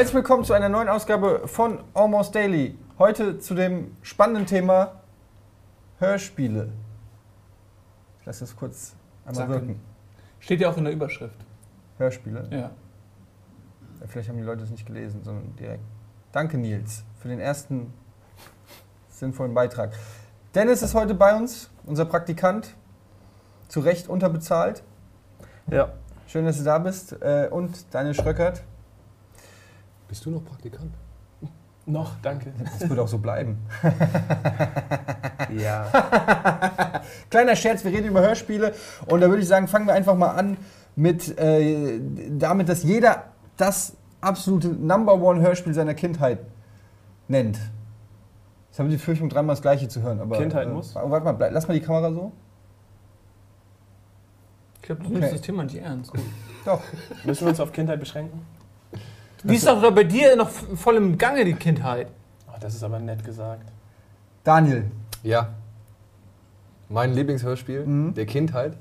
Herzlich willkommen zu einer neuen Ausgabe von Almost Daily. Heute zu dem spannenden Thema Hörspiele. Ich lasse das kurz einmal Sacken. wirken. Steht ja auch in der Überschrift. Hörspiele. Ja. Ja, Vielleicht haben die Leute es nicht gelesen, sondern direkt. Danke, Nils, für den ersten sinnvollen Beitrag. Dennis ist heute bei uns, unser Praktikant. Zu Recht unterbezahlt. Ja. Schön, dass du da bist. Äh, Und Daniel Schröckert. Bist du noch Praktikant? Noch, danke. Das wird auch so bleiben. Ja. Kleiner Scherz, wir reden über Hörspiele und da würde ich sagen, fangen wir einfach mal an mit äh, damit, dass jeder das absolute Number One Hörspiel seiner Kindheit nennt. Ich habe die Befürchtung, dreimal das Gleiche zu hören. Aber, Kindheit äh, muss? Warte mal, bleib, lass mal die Kamera so. Ich glaube, du Okay. nimmst das Thema nicht ernst. Doch. Müssen wir uns auf Kindheit beschränken? Die ist doch bei dir noch voll im Gange, die Kindheit. Oh, das ist aber nett gesagt. Daniel. Ja. Mein Lieblingshörspiel Mhm. der Kindheit.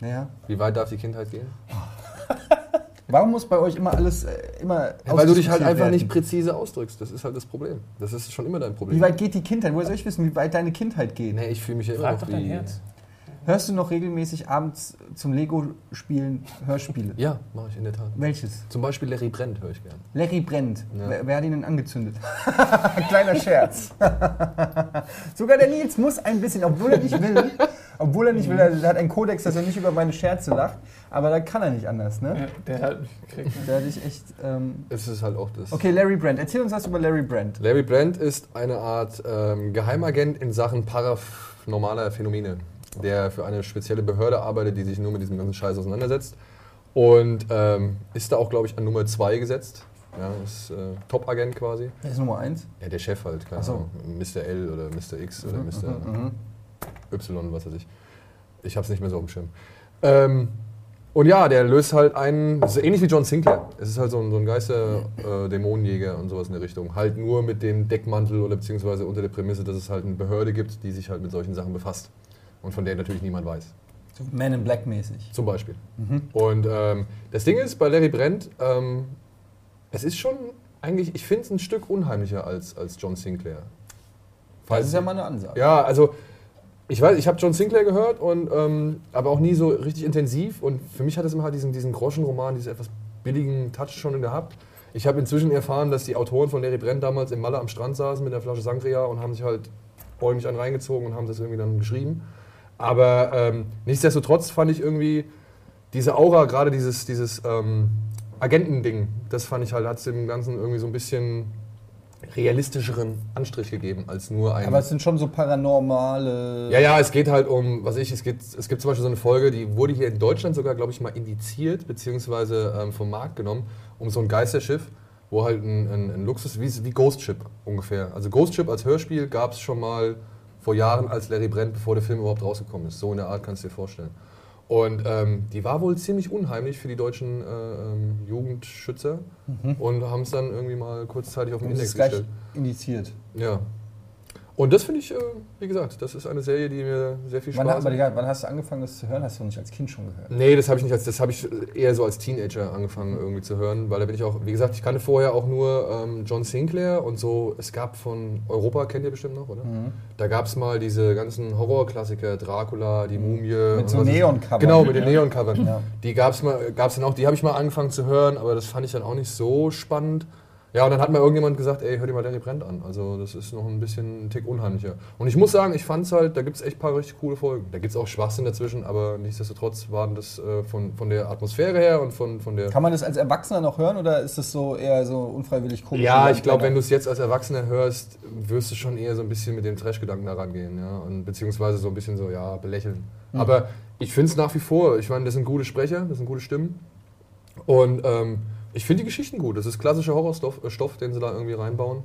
Naja. Wie weit darf die Kindheit gehen? Warum muss bei euch immer alles äh, immer Ja, weil du dich halt einfach werden? nicht präzise ausdrückst. Das ist halt das Problem. Das ist schon immer dein Problem. Wie weit geht die Kindheit? Woher soll ich wissen, wie weit deine Kindheit geht? Nee, ich fühle mich ja immer Frag noch doch dein. Herz. Hörst du noch regelmäßig abends zum Lego-Spielen Hörspiele? Ja, mache ich in der Tat. Welches? Zum Beispiel Larry Brennt höre ich gern. Larry brennt. Ja. Wer, wer hat ihn denn angezündet? Kleiner Scherz. Sogar der Nils muss ein bisschen, obwohl er nicht will, obwohl er nicht will, er hat einen Kodex, dass er nicht über meine Scherze lacht, aber da kann er nicht anders, ne? Ja, der hat mich gekriegt. Ne? Da hatte ich echt. Ähm Es ist halt auch das. okay, Larry Brand. Erzähl uns was über Larry Brand. Larry Brandt ist eine Art ähm, Geheimagent in Sachen paranormaler Phänomene, der für eine spezielle Behörde arbeitet, die sich nur mit diesem ganzen Scheiß auseinandersetzt. Und ähm, ist da auch, glaube ich, an Nummer 2 gesetzt. Ja, ist äh, Top-Agent quasi. Wer ist Nummer 1? Ja, der Chef halt, keine so. Ahnung. Mr. L oder Mr. X oder Mr. Mhm. Y, was weiß ich. Ich habe es nicht mehr so auf dem Schirm. Ähm, und ja, der löst halt einen, das ist ähnlich wie John Sinclair. Es ist halt so ein, so ein Geister-Dämonenjäger und sowas in der Richtung. Halt nur mit dem Deckmantel oder beziehungsweise unter der Prämisse, dass es halt eine Behörde gibt, die sich halt mit solchen Sachen befasst. Und von der natürlich niemand weiß. So Man in Black mäßig. Zum Beispiel. Mhm. Und ähm, das Ding ist, bei Larry Brent, ähm, es ist schon eigentlich, ich finde es ein Stück unheimlicher als, als John Sinclair. Das ist ja mal eine Ansage. Ja, also ich weiß, ich habe John Sinclair gehört und ähm, aber auch nie so richtig intensiv und für mich hat es immer halt diesen, diesen Groschenroman, diesen etwas billigen Touch schon gehabt. Ich habe inzwischen erfahren, dass die Autoren von Larry Brent damals im Malle am Strand saßen mit einer Flasche Sangria und haben sich halt bäumlich einen reingezogen und haben das irgendwie dann geschrieben. Aber ähm, nichtsdestotrotz fand ich irgendwie diese Aura, gerade dieses, dieses ähm, Agentending, das fand ich halt, hat es dem Ganzen irgendwie so ein bisschen realistischeren Anstrich gegeben als nur ein. Aber es sind schon so paranormale. Ja, ja, es geht halt um, was ich, es, geht, es gibt zum Beispiel so eine Folge, die wurde hier in Deutschland sogar, glaube ich, mal indiziert, beziehungsweise ähm, vom Markt genommen, um so ein Geisterschiff, wo halt ein, ein, ein Luxus, wie, wie Ghost Ship ungefähr. Also Ghost Ship als Hörspiel gab es schon mal vor Jahren als Larry Brent, bevor der Film überhaupt rausgekommen ist. So in der Art kannst du dir vorstellen. Und ähm, die war wohl ziemlich unheimlich für die deutschen äh, ähm, Jugendschützer und haben es dann irgendwie mal kurzzeitig auf den Und Index gestellt. indiziert. Ja. Und das finde ich, äh, wie gesagt, das ist eine Serie, die mir sehr viel Spaß Wann, macht. ja, wann hast du angefangen, das zu hören? Hast du nicht als Kind schon gehört? Nee, das habe ich nicht als, das habe ich eher so als Teenager angefangen irgendwie zu hören, weil da bin ich auch, wie gesagt, ich kannte vorher auch nur ähm, John Sinclair und so, es gab von Europa, kennt ihr bestimmt noch, oder? Mhm. Da gab es mal diese ganzen Horrorklassiker, Dracula, die Mumie. Mit so Neon-Covern. Genau, mit den Neon-Covern. Ja. Die gab es mal, gab's dann auch, die habe ich mal angefangen zu hören, aber das fand ich dann auch nicht so spannend. Ja, und dann hat mal irgendjemand gesagt, ey, hör dir mal Larry Brent an. Also das ist noch ein bisschen ein Tick unheimlicher. Und ich muss sagen, ich fand es halt, da gibt es echt ein paar richtig coole Folgen. Da gibt es auch Schwachsinn dazwischen, aber nichtsdestotrotz waren das äh, von, von der Atmosphäre her und von, von der... Kann man das als Erwachsener noch hören oder ist das so eher so unfreiwillig komisch? Ja, ich glaube, wenn du es jetzt als Erwachsener hörst, wirst du schon eher so ein bisschen mit dem Trash-Gedanken da rangehen, ja. Und beziehungsweise so ein bisschen so, ja, belächeln. Mhm. Aber ich finde es nach wie vor, ich meine, das sind gute Sprecher, das sind gute Stimmen. Und ähm, ich finde die Geschichten gut. Das ist klassischer Horrorstoff, äh, Stoff, den sie da irgendwie reinbauen.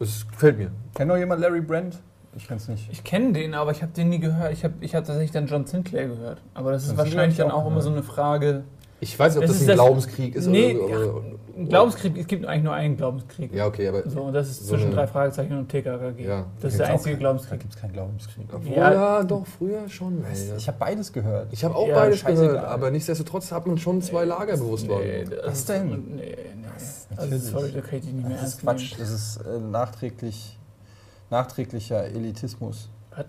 Es gefällt mir. Kennt noch jemand Larry Brand? Ich kenn's nicht. Ich kenne den, aber ich habe den nie gehört. Ich habe ich hab tatsächlich dann John Sinclair gehört. Aber das ist John wahrscheinlich dann auch auch immer so eine Frage. Ich weiß nicht, ob Das das, ein das- Glaubenskrieg ist Nee, oder, oder, ein Glaubenskrieg, es gibt eigentlich nur einen Glaubenskrieg. Ja, okay, aber. So, und das ist So zwischen drei Fragezeichen und TKKG. Ja. Das ist der einzige kein- Da Glaubenskrieg. gibt es keinen Glaubenskrieg. Obwohl, Ja. ja, doch, früher schon. Ey. Ich habe beides gehört. Ich habe auch Ja, beides gehört, aber nichtsdestotrotz hat man schon zwei Lager bewusst Nee, das Was ist- denn? Nee, nee. Also, Natürlich. sorry, da kann ich dich nicht mehr Das ist ernst Quatsch. nehmen. Das ist äh, nachträglich, nachträglicher Elitismus. Was?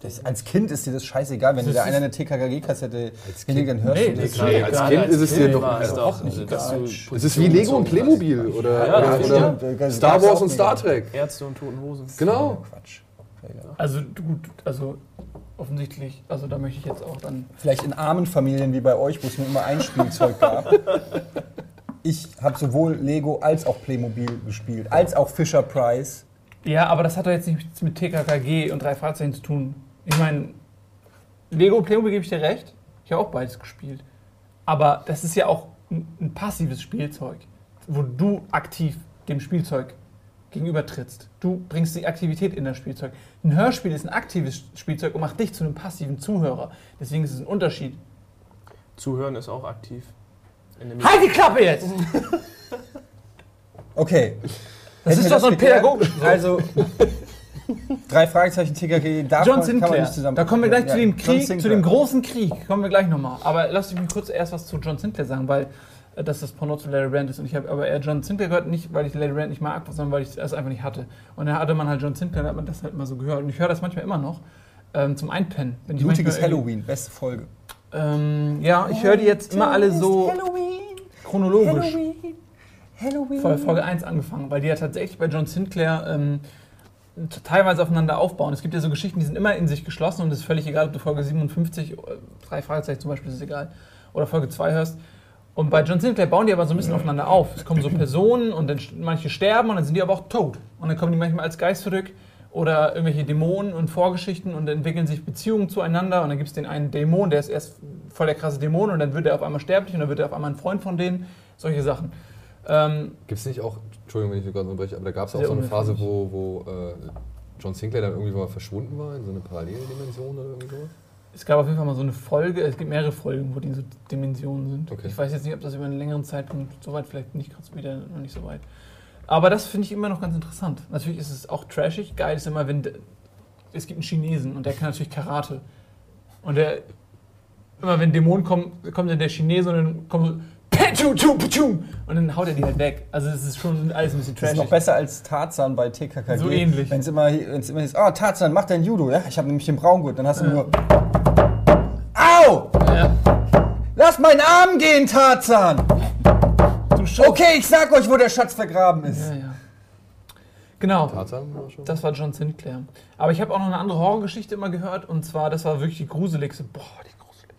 Das, als Kind ist dir das scheißegal. Wenn dir da einer eine TKKG-Kassette hinlegt, dann hörst Nee, du das Nee, als Kind ist es dir doch- überhaupt nicht egal. Es ist wie Lego und Playmobil oder, Ja, oder. Star Wars und Star Trek. Ärzte und Toten Hosen. Genau. Quatsch. Also gut, also offensichtlich, also da möchte ich jetzt auch dann. Vielleicht in armen Familien wie bei euch, wo es nur immer ein Spielzeug gab. Ich habe sowohl Lego als auch Playmobil gespielt, als auch Fisher Price. Ja, aber das hat doch jetzt nichts mit TKKG und drei Fahrzeugen zu tun. Ich meine, Lego und Playmobil gebe ich dir recht. Ich habe auch beides gespielt. Aber das ist ja auch ein, ein passives Spielzeug, wo du aktiv dem Spielzeug gegenübertrittst. Du bringst die Aktivität in das Spielzeug. Ein Hörspiel ist ein aktives Spielzeug und macht dich zu einem passiven Zuhörer. Deswegen ist es ein Unterschied. Zuhören ist auch aktiv. Halt die Klappe jetzt! Okay. Das Hätten ist doch so ein geklärt? pädagogisch. Also, drei Fragezeichen TKG, davon John kann man Sinclair. nicht zusammen. Da kommen wir gleich Ja, zu dem Krieg, zu Sinclair. dem großen Krieg. Kommen wir gleich nochmal. Aber lass mich kurz erst was zu John Sinclair sagen, weil äh, das das Porno zu Larry Rand ist. Und ich habe aber eher John Sinclair gehört, nicht weil ich Larry Rand nicht mag, sondern weil ich es einfach nicht hatte. Und da hatte man halt John Sinclair, da hat man das halt mal so gehört. Und ich höre das manchmal immer noch. Ähm, zum Einpennen. Blutiges Halloween, beste Folge. Ähm, ja, ich höre die jetzt immer alle so chronologisch. Halloween. Von Folge 1 angefangen, weil die ja tatsächlich bei John Sinclair ähm, teilweise aufeinander aufbauen. Es gibt ja so Geschichten, die sind immer in sich geschlossen und es ist völlig egal, ob du Folge 57, äh, drei Fragezeichen zum Beispiel, ist egal, oder Folge 2 hörst. Und bei John Sinclair bauen die aber so ein bisschen aufeinander auf. Es kommen so Personen und dann manche sterben und dann sind die aber auch tot. Und dann kommen die manchmal als Geist zurück oder irgendwelche Dämonen und Vorgeschichten und entwickeln sich Beziehungen zueinander und dann gibt es den einen Dämon, der ist erst voll der krasse Dämon und dann wird er auf einmal sterblich und dann wird er auf einmal ein Freund von denen. Solche Sachen. Ähm, Gibt es nicht auch, Entschuldigung, wenn ich gerade unterbreche, aber da gab es auch so eine Phase, wo, wo äh, John Sinclair dann irgendwie mal verschwunden war in so eine Paralleldimension oder irgendwie sowas? Es gab auf jeden Fall mal so eine Folge, es gibt mehrere Folgen, wo die so Dimensionen sind. Okay. Ich weiß jetzt nicht, ob das über einen längeren Zeitpunkt so weit, vielleicht nicht gerade wieder noch nicht so weit. Aber das finde ich immer noch ganz interessant. Natürlich ist es auch trashig. Geil ist immer, wenn. Es gibt einen Chinesen und der kann natürlich Karate. Und der. Immer wenn Dämonen kommen, kommt dann der Chinese und dann kommt Und dann haut er die halt weg. Also es ist schon alles ein bisschen Das ist trashig. noch besser als Tarzan bei TKKG. So ähnlich. Wenn es immer, wenn's immer hieß, oh Tarzan, mach dein Judo. Ja, ich habe nämlich den Braungurt. Dann hast du Ja. nur, au, Ja. lass meinen Arm gehen, Tarzan. Du. Okay, ich sag euch, wo der Schatz vergraben ist. Ja, ja. Genau. Tarzan war schon. Das war John Sinclair. Aber ich habe auch noch eine andere Horrorgeschichte immer gehört und zwar, das war wirklich die gruseligste. Boah, die gruselig.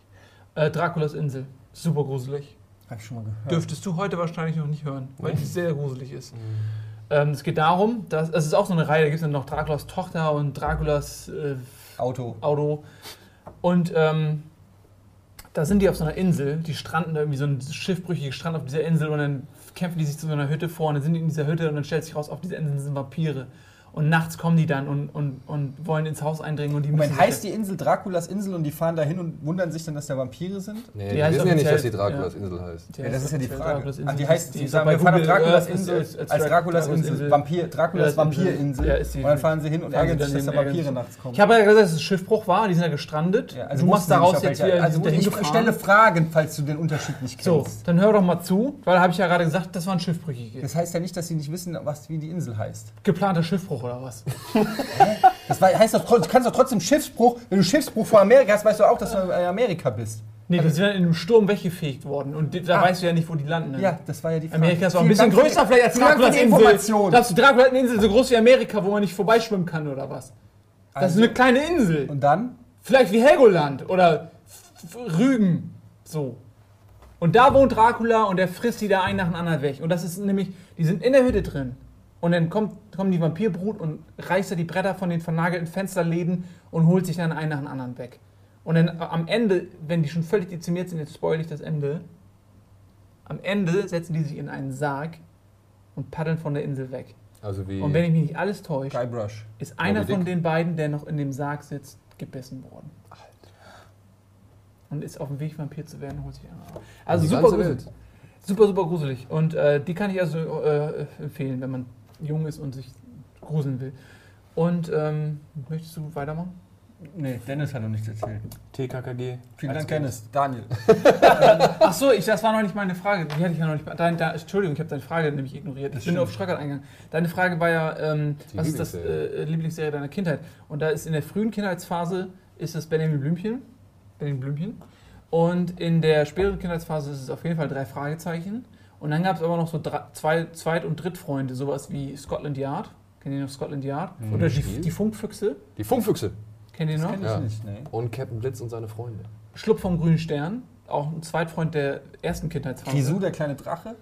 Äh, Draculas Insel. Super gruselig. Hab ich schon mal gehört. Dürftest du heute wahrscheinlich noch nicht hören, weil die sehr gruselig ist. Mhm. Ähm, es geht darum, dass es ist auch so eine Reihe, da gibt es dann noch Draculas Tochter und Draculas äh, Auto. Auto. Und ähm, da sind die auf so einer Insel, die stranden da irgendwie so ein schiffbrüchiges Strand auf dieser Insel und dann kämpfen die sich zu so einer Hütte vor und dann sind die in dieser Hütte und dann stellt sich raus, auf dieser Insel sind Vampire. Und nachts kommen die dann und, und, und wollen ins Haus eindringen und die Moment, müssen heißt die Insel Draculas Insel und die fahren da hin und wundern sich dann, dass da Vampire sind? Nee, Die die, heißt wissen ja nicht, dass die Draculas ja. Insel heißt. Ja, das ist ja die Frage. Draculas Ah, die heißt, Die sagen, wir fahren Google Draculas Insel als als Draculas Insel. Vampir, Draculas. Vampirinsel. Ja, und dann fahren sie hin und ärgern sich, dann dass da Vampire nachts kommen. Ich habe ja gesagt, dass es ein Schiffbruch war, die sind ja gestrandet. Ja, du machst daraus nicht, auf jetzt wieder. Also ich stelle. Fragen, falls du den Unterschied nicht So, kennst. dann hör doch mal zu, weil da habe ich ja gerade gesagt, das war ein Schiffbrüchige. Das heißt ja nicht, dass sie nicht wissen, was, wie die Insel heißt. Geplanter Schiffbruch oder was? Das war- heißt doch, du kannst doch trotzdem Schiffsbruch, wenn du Schiffsbruch vor Amerika hast, weißt du auch, dass du in Amerika bist. Nee, die sind dann in einem Sturm weggefegt worden und da Ah. weißt du ja nicht, wo die landen. ne? Ja, das war ja die Frage. Amerika ist auch ein bisschen Dank größer vielleicht als Draculas Insel. Glaubst du, Draculas hat eine Insel so groß wie Amerika, wo man nicht vorbeischwimmen kann oder was? Das Also- ist eine kleine Insel. Und dann? Vielleicht wie Helgoland oder Rügen. So. Und da wohnt Dracula und der frisst die da einen nach dem anderen weg. Und das ist nämlich, die sind in der Hütte drin. Und dann kommt, kommt die Vampirbrut und reißt da die Bretter von den vernagelten Fensterläden und holt sich dann einen nach dem anderen weg. Und dann am Ende, wenn die schon völlig dezimiert sind, jetzt spoil ich das Ende, am Ende setzen die sich in einen Sarg und paddeln von der Insel weg. Also wie. Und wenn ich mich nicht alles täusche, Guybrush. ist einer von den beiden, der noch in dem Sarg sitzt, gebissen worden. Und ist auf dem Weg, Vampir zu werden, holt sich einer. auf. Also super gruselig. Welt. Super, super gruselig. Und äh, die kann ich also äh, empfehlen, wenn man jung ist und sich gruseln will. Und ähm, möchtest du weitermachen? Nee, Dennis hat noch nichts erzählt. TKKG. Vielen Dank. Dennis. Daniel. Ach so, ich, das war noch nicht meine Frage. Die hatte ich ja noch nicht. Dein, da, Entschuldigung, ich habe deine Frage nämlich ignoriert. Ich bin nur auf Schröckert eingegangen. Deine Frage war ja, ähm, was ist das Lieblingsserie. äh, Lieblingsserie deiner Kindheit? Und da ist in der frühen Kindheitsphase ist es Benjamin Blümchen. Benjamin Blümchen. Und in der späteren Kindheitsphase ist es auf jeden Fall drei Fragezeichen. Und dann gab es aber noch so drei, zwei Zweit- und Drittfreunde, sowas wie Scotland Yard. Kennt ihr noch Scotland Yard? Oder die, die Funkfüchse. Die Funkfüchse. Kennt ihr noch? Kenn ich Ja. nicht, nee. Und Captain Blitz und seine Freunde. Schlupf vom grünen Stern. Auch ein Zweitfreund der ersten Kindheitsphase. Grisou, der kleine Drache. Gab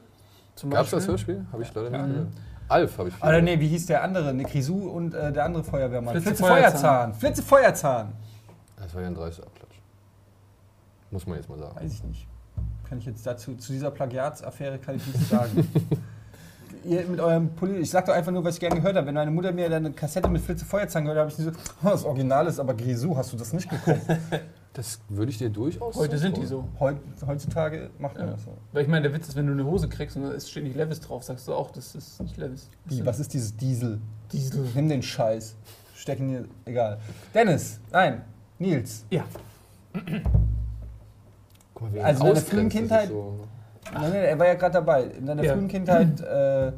es Beispiel. das Hörspiel? Habe ich leider nicht Mhm. gehört. Alf habe ich viel Oder nee, wie hieß der andere? Ne, Grisou und äh, der andere Feuerwehrmann. Flitze Flitze Feuerzahn. Feuerzahn. Flitze Feuerzahn. Das war ja ein dreister Abklatsch. Muss man jetzt mal sagen. Weiß ich nicht. Kann ich jetzt dazu, zu dieser Plagiatsaffäre kann ich nichts sagen. Ihr mit eurem Poli ich sag doch einfach nur, was ich gerne gehört habe. Wenn meine Mutter mir dann eine Kassette mit Flitze Feuerzahn gehört hat, habe ich nicht so, oh, das Original ist aber Grisou, hast du das nicht geguckt? Das würde ich dir durchaus Heute sind die so. Heut, heutzutage macht man Ja. das so. Weil ich meine, der Witz ist, wenn du eine Hose kriegst und es steht nicht Levis drauf, sagst du auch, das ist nicht Levis. Wie, was ist dieses Diesel? Diesel. Nimm den Scheiß. Stecken hier, egal. Dennis, nein, Nils. Ja. Guck mal, wie er Also in deiner frühen Kindheit- So Nein, nein, er war ja gerade dabei. In deiner Ja. frühen Kindheit äh,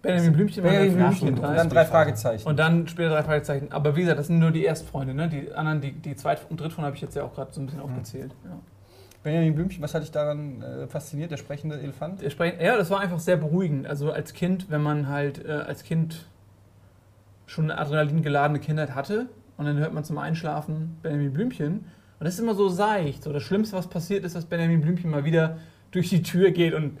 Benjamin Blümchen war Benjamin Blümchen und Kindheit. dann drei Fragezeichen. Und dann später drei Fragezeichen. Aber wie gesagt, das sind nur die Erstfreunde, ne? Die anderen, die, die Zweit- und Drittfreunde habe ich jetzt ja auch gerade so ein bisschen aufgezählt. Ja. Benjamin Blümchen, was hat dich daran äh, fasziniert, der sprechende Elefant? Der Spre- Ja, das war einfach sehr beruhigend. Also als Kind, wenn man halt äh, als Kind schon eine adrenalingeladene Kindheit hatte und dann hört man zum Einschlafen Benjamin Blümchen und das ist immer so seicht. So das Schlimmste, was passiert ist, dass Benjamin Blümchen mal wieder durch die Tür geht und,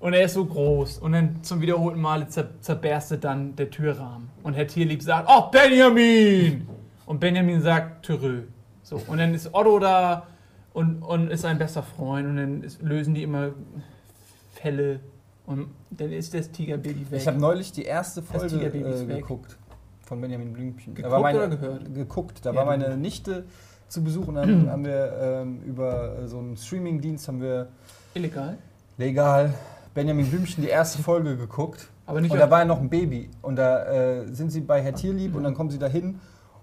und er ist so groß und dann zum wiederholten Male zer, zerberstet dann der Türrahmen und Herr Tierlieb sagt, oh Benjamin! Und Benjamin sagt, Törö. So, und dann ist Otto da und, und ist sein bester Freund und dann ist, lösen die immer Fälle und dann ist das Tigerbaby weg. Ich habe neulich die erste Folge äh, geguckt von Benjamin Blümchen. Da Geguckt war meine, oder gehört? Geguckt. Da Ja, war meine Nichte zu Besuch und dann haben wir ähm, über äh, so einen Streamingdienst haben wir Illegal. legal Benjamin Blümchen die erste Folge geguckt. Aber nicht Und da war ja noch ein Baby. Und da äh, sind sie bei Herr Tierlieb und dann kommen sie da hin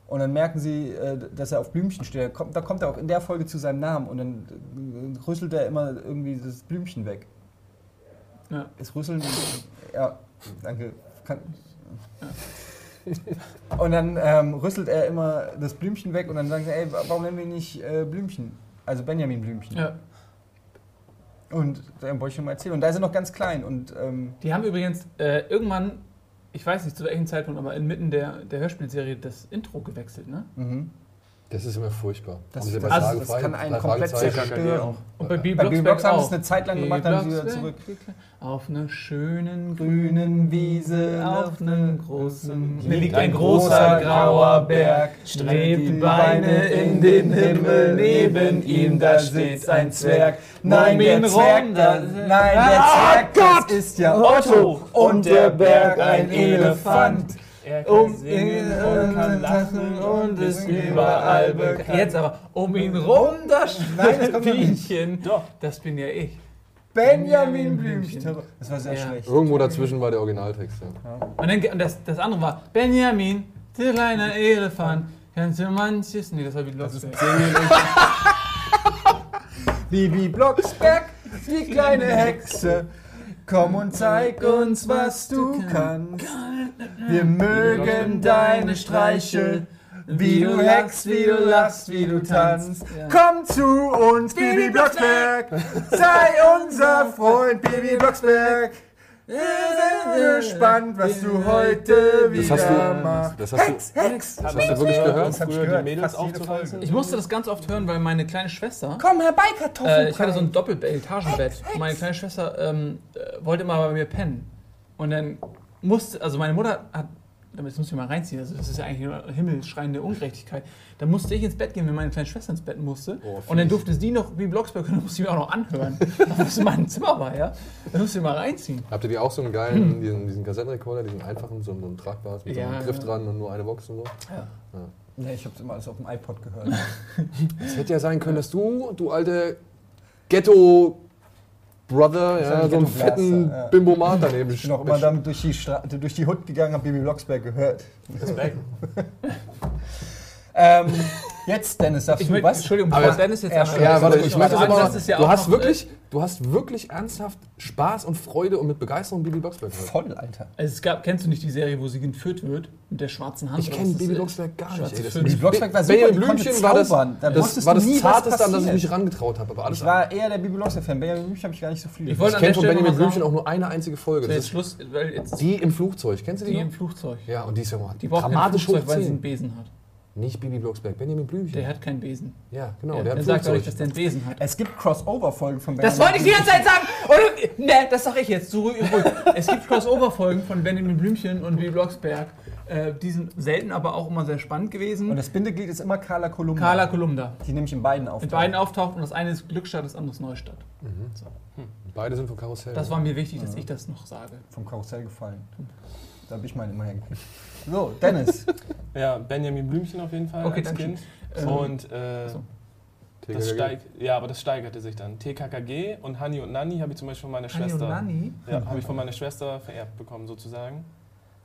und dann merken sie, äh, dass er auf Blümchen steht. Da kommt, da kommt er auch in der Folge zu seinem Namen und dann äh, rüsselt er immer irgendwie das Blümchen weg. Ja. Ist Rüsseln. Ja, danke. Kann, und dann ähm, rüsselt er immer das Blümchen weg und dann sagen sie, ey, warum nennen wir ihn nicht äh, Blümchen? Also Benjamin Blümchen. ja. Und da wollte ich schon mal erzählen. Und da ist er noch ganz klein und ähm, Die haben übrigens äh, irgendwann, ich weiß nicht zu welchem Zeitpunkt, aber inmitten der, der Hörspielserie das Intro gewechselt, ne? mhm. Das ist immer furchtbar. das, das, bei das, kann einen komplett zerstören. Und bei Ja. B. Bei B. Blocksberg Blocks haben sie es eine Zeit lang gemacht, dann wieder zurück. Auf einer schönen Grünen Wiese, auf einem großen, liegt liegt ein großer grauer Berg, strebt die Beine in den Himmel, neben ihm da steht ein Zwerg. Nein, der Zwerg, da- nein, der Ah, Zwerg, das ist ja Otto und der Berg ein Elefant. Er Um singen ihn und kann lachen und ist überall bekannt. Jetzt aber, um ihn rum das. Bienchen, das bin ja ich. Benjamin Blümchen. Das war sehr Ja. schlecht. Irgendwo dazwischen war der Originaltext. Ja. Und dann, und das, das andere war, Benjamin, der kleine Elefant, kannst du manches... Nee, das war wie Das ist Blocksberg. Bibi Blocksberg, die kleine Hexe. Komm und zeig uns, was du kannst. Wir mögen deine Streiche. Wie du heckst, wie du lachst, wie du tanzt. Komm zu uns, Bibi Blocksberg. Sei unser Freund, Bibi Blocksberg. Wir sind gespannt, was du heute Das hast wieder du, machst. das hast du, Hex, Hex. das hast du wirklich gehört? Das Früher die gehört. Mädels Fast jede aufzureißen? Ich musste das ganz oft hören, weil meine kleine Schwester... Komm herbei, Kartoffelbrei. Äh, ich hatte so ein Doppelbett, Etagenbett. Und meine kleine Schwester ähm, äh, wollte immer bei mir pennen. Und dann musste, also meine Mutter hat, damit muss ich mal reinziehen, also das ist ja eigentlich nur himmelschreiende Ungerechtigkeit. Da musste ich ins Bett gehen, wenn meine kleine Schwester ins Bett musste. Oh, und dann durfte sie noch wie Blocksberg und dann musste ich mir auch noch anhören. Was in meinem Zimmer war, ja. Da musste ich mal reinziehen. Habt ihr die auch so einen geilen, diesen, diesen Kassettenrekorder, diesen einfachen, so, so einen tragbares mit so Ja, einem Griff ja. dran und nur eine Box und so? Nee, ich hab's immer alles auf dem iPod gehört. Es hätte ja sein können, dass du, du alte Ghetto Brother, ja, ein so einen fetten ja. Bimbomat daneben. Ich bin auch immer damit durch die, Stra durch die Hut gegangen, habe Bibi Blocksberg gehört. Respekt. Ähm, jetzt, Dennis, darfst Ich du was? Entschuldigung, Aber- Dennis jetzt anfängt, Ja, warte, ich möchte aber das ist ja du auch hast wirklich, du hast wirklich ernsthaft Spaß und Freude und mit Begeisterung Bibi Blocksberg gehört. Voll, Alter. äh, Es gab, kennst du nicht die Serie, wo sie entführt wird mit der schwarzen Hand? Ich kenne Bibi? Blocksberg gar nicht. Ey, das. Bibi Blocksberg war super, Benjamin Blümchen war das, das, war das nie, Zarteste, an das ich mich rangetraut habe. Aber alles Ich war eher der Bibi Blocksberg-Fan. Benjamin Blümchen habe ich gar nicht so viel. Ich wollte ich kenne von Benjamin Blümchen auch nur eine einzige Folge. Das ist Schluss, weil jetzt die im Flugzeug. Kennst du die? die im Flugzeug. Ja, und die ist ja mal Die braucht kein dramatisch Flugzeug, hoch weil sie einen 10. Besen hat. Nicht Bibi Blocksberg, Benjamin Blümchen. Der hat keinen Besen. ja, genau. Ja, der hat er sagt doch nicht, Flugzeug. dass der einen Besen hat. Es gibt Crossover-Folgen von Das Benjamin wollte ich die ganze Zeit sagen! Oder, ne, das sag ich jetzt. So ruhig, ruhig. Es gibt Crossover-Folgen von Benjamin Blümchen und Bibi Blocksberg. Äh, die sind selten, aber auch immer sehr spannend gewesen. Und das Bindeglied ist immer Carla Kolumna. Carla Kolumna. Die nämlich in beiden auf. Mit beiden auftaucht und das eine ist Glückstadt, das andere ist Neustadt. Beide sind vom Karussell. Das war mir wichtig, dass ich das noch sage. Vom Karussell gefallen. Da habe ich meine immer hergekriegt. So, Dennis. Ja, Benjamin Blümchen auf jeden Fall Okay, als danke. Kind. Ähm, Und äh, so. das steigt, ja, aber das steigerte sich dann. TKKG und Hani und Nani habe ich zum Beispiel von meiner Hanni und Schwester. Nanni? Ja, habe ich von meiner Schwester vererbt bekommen sozusagen.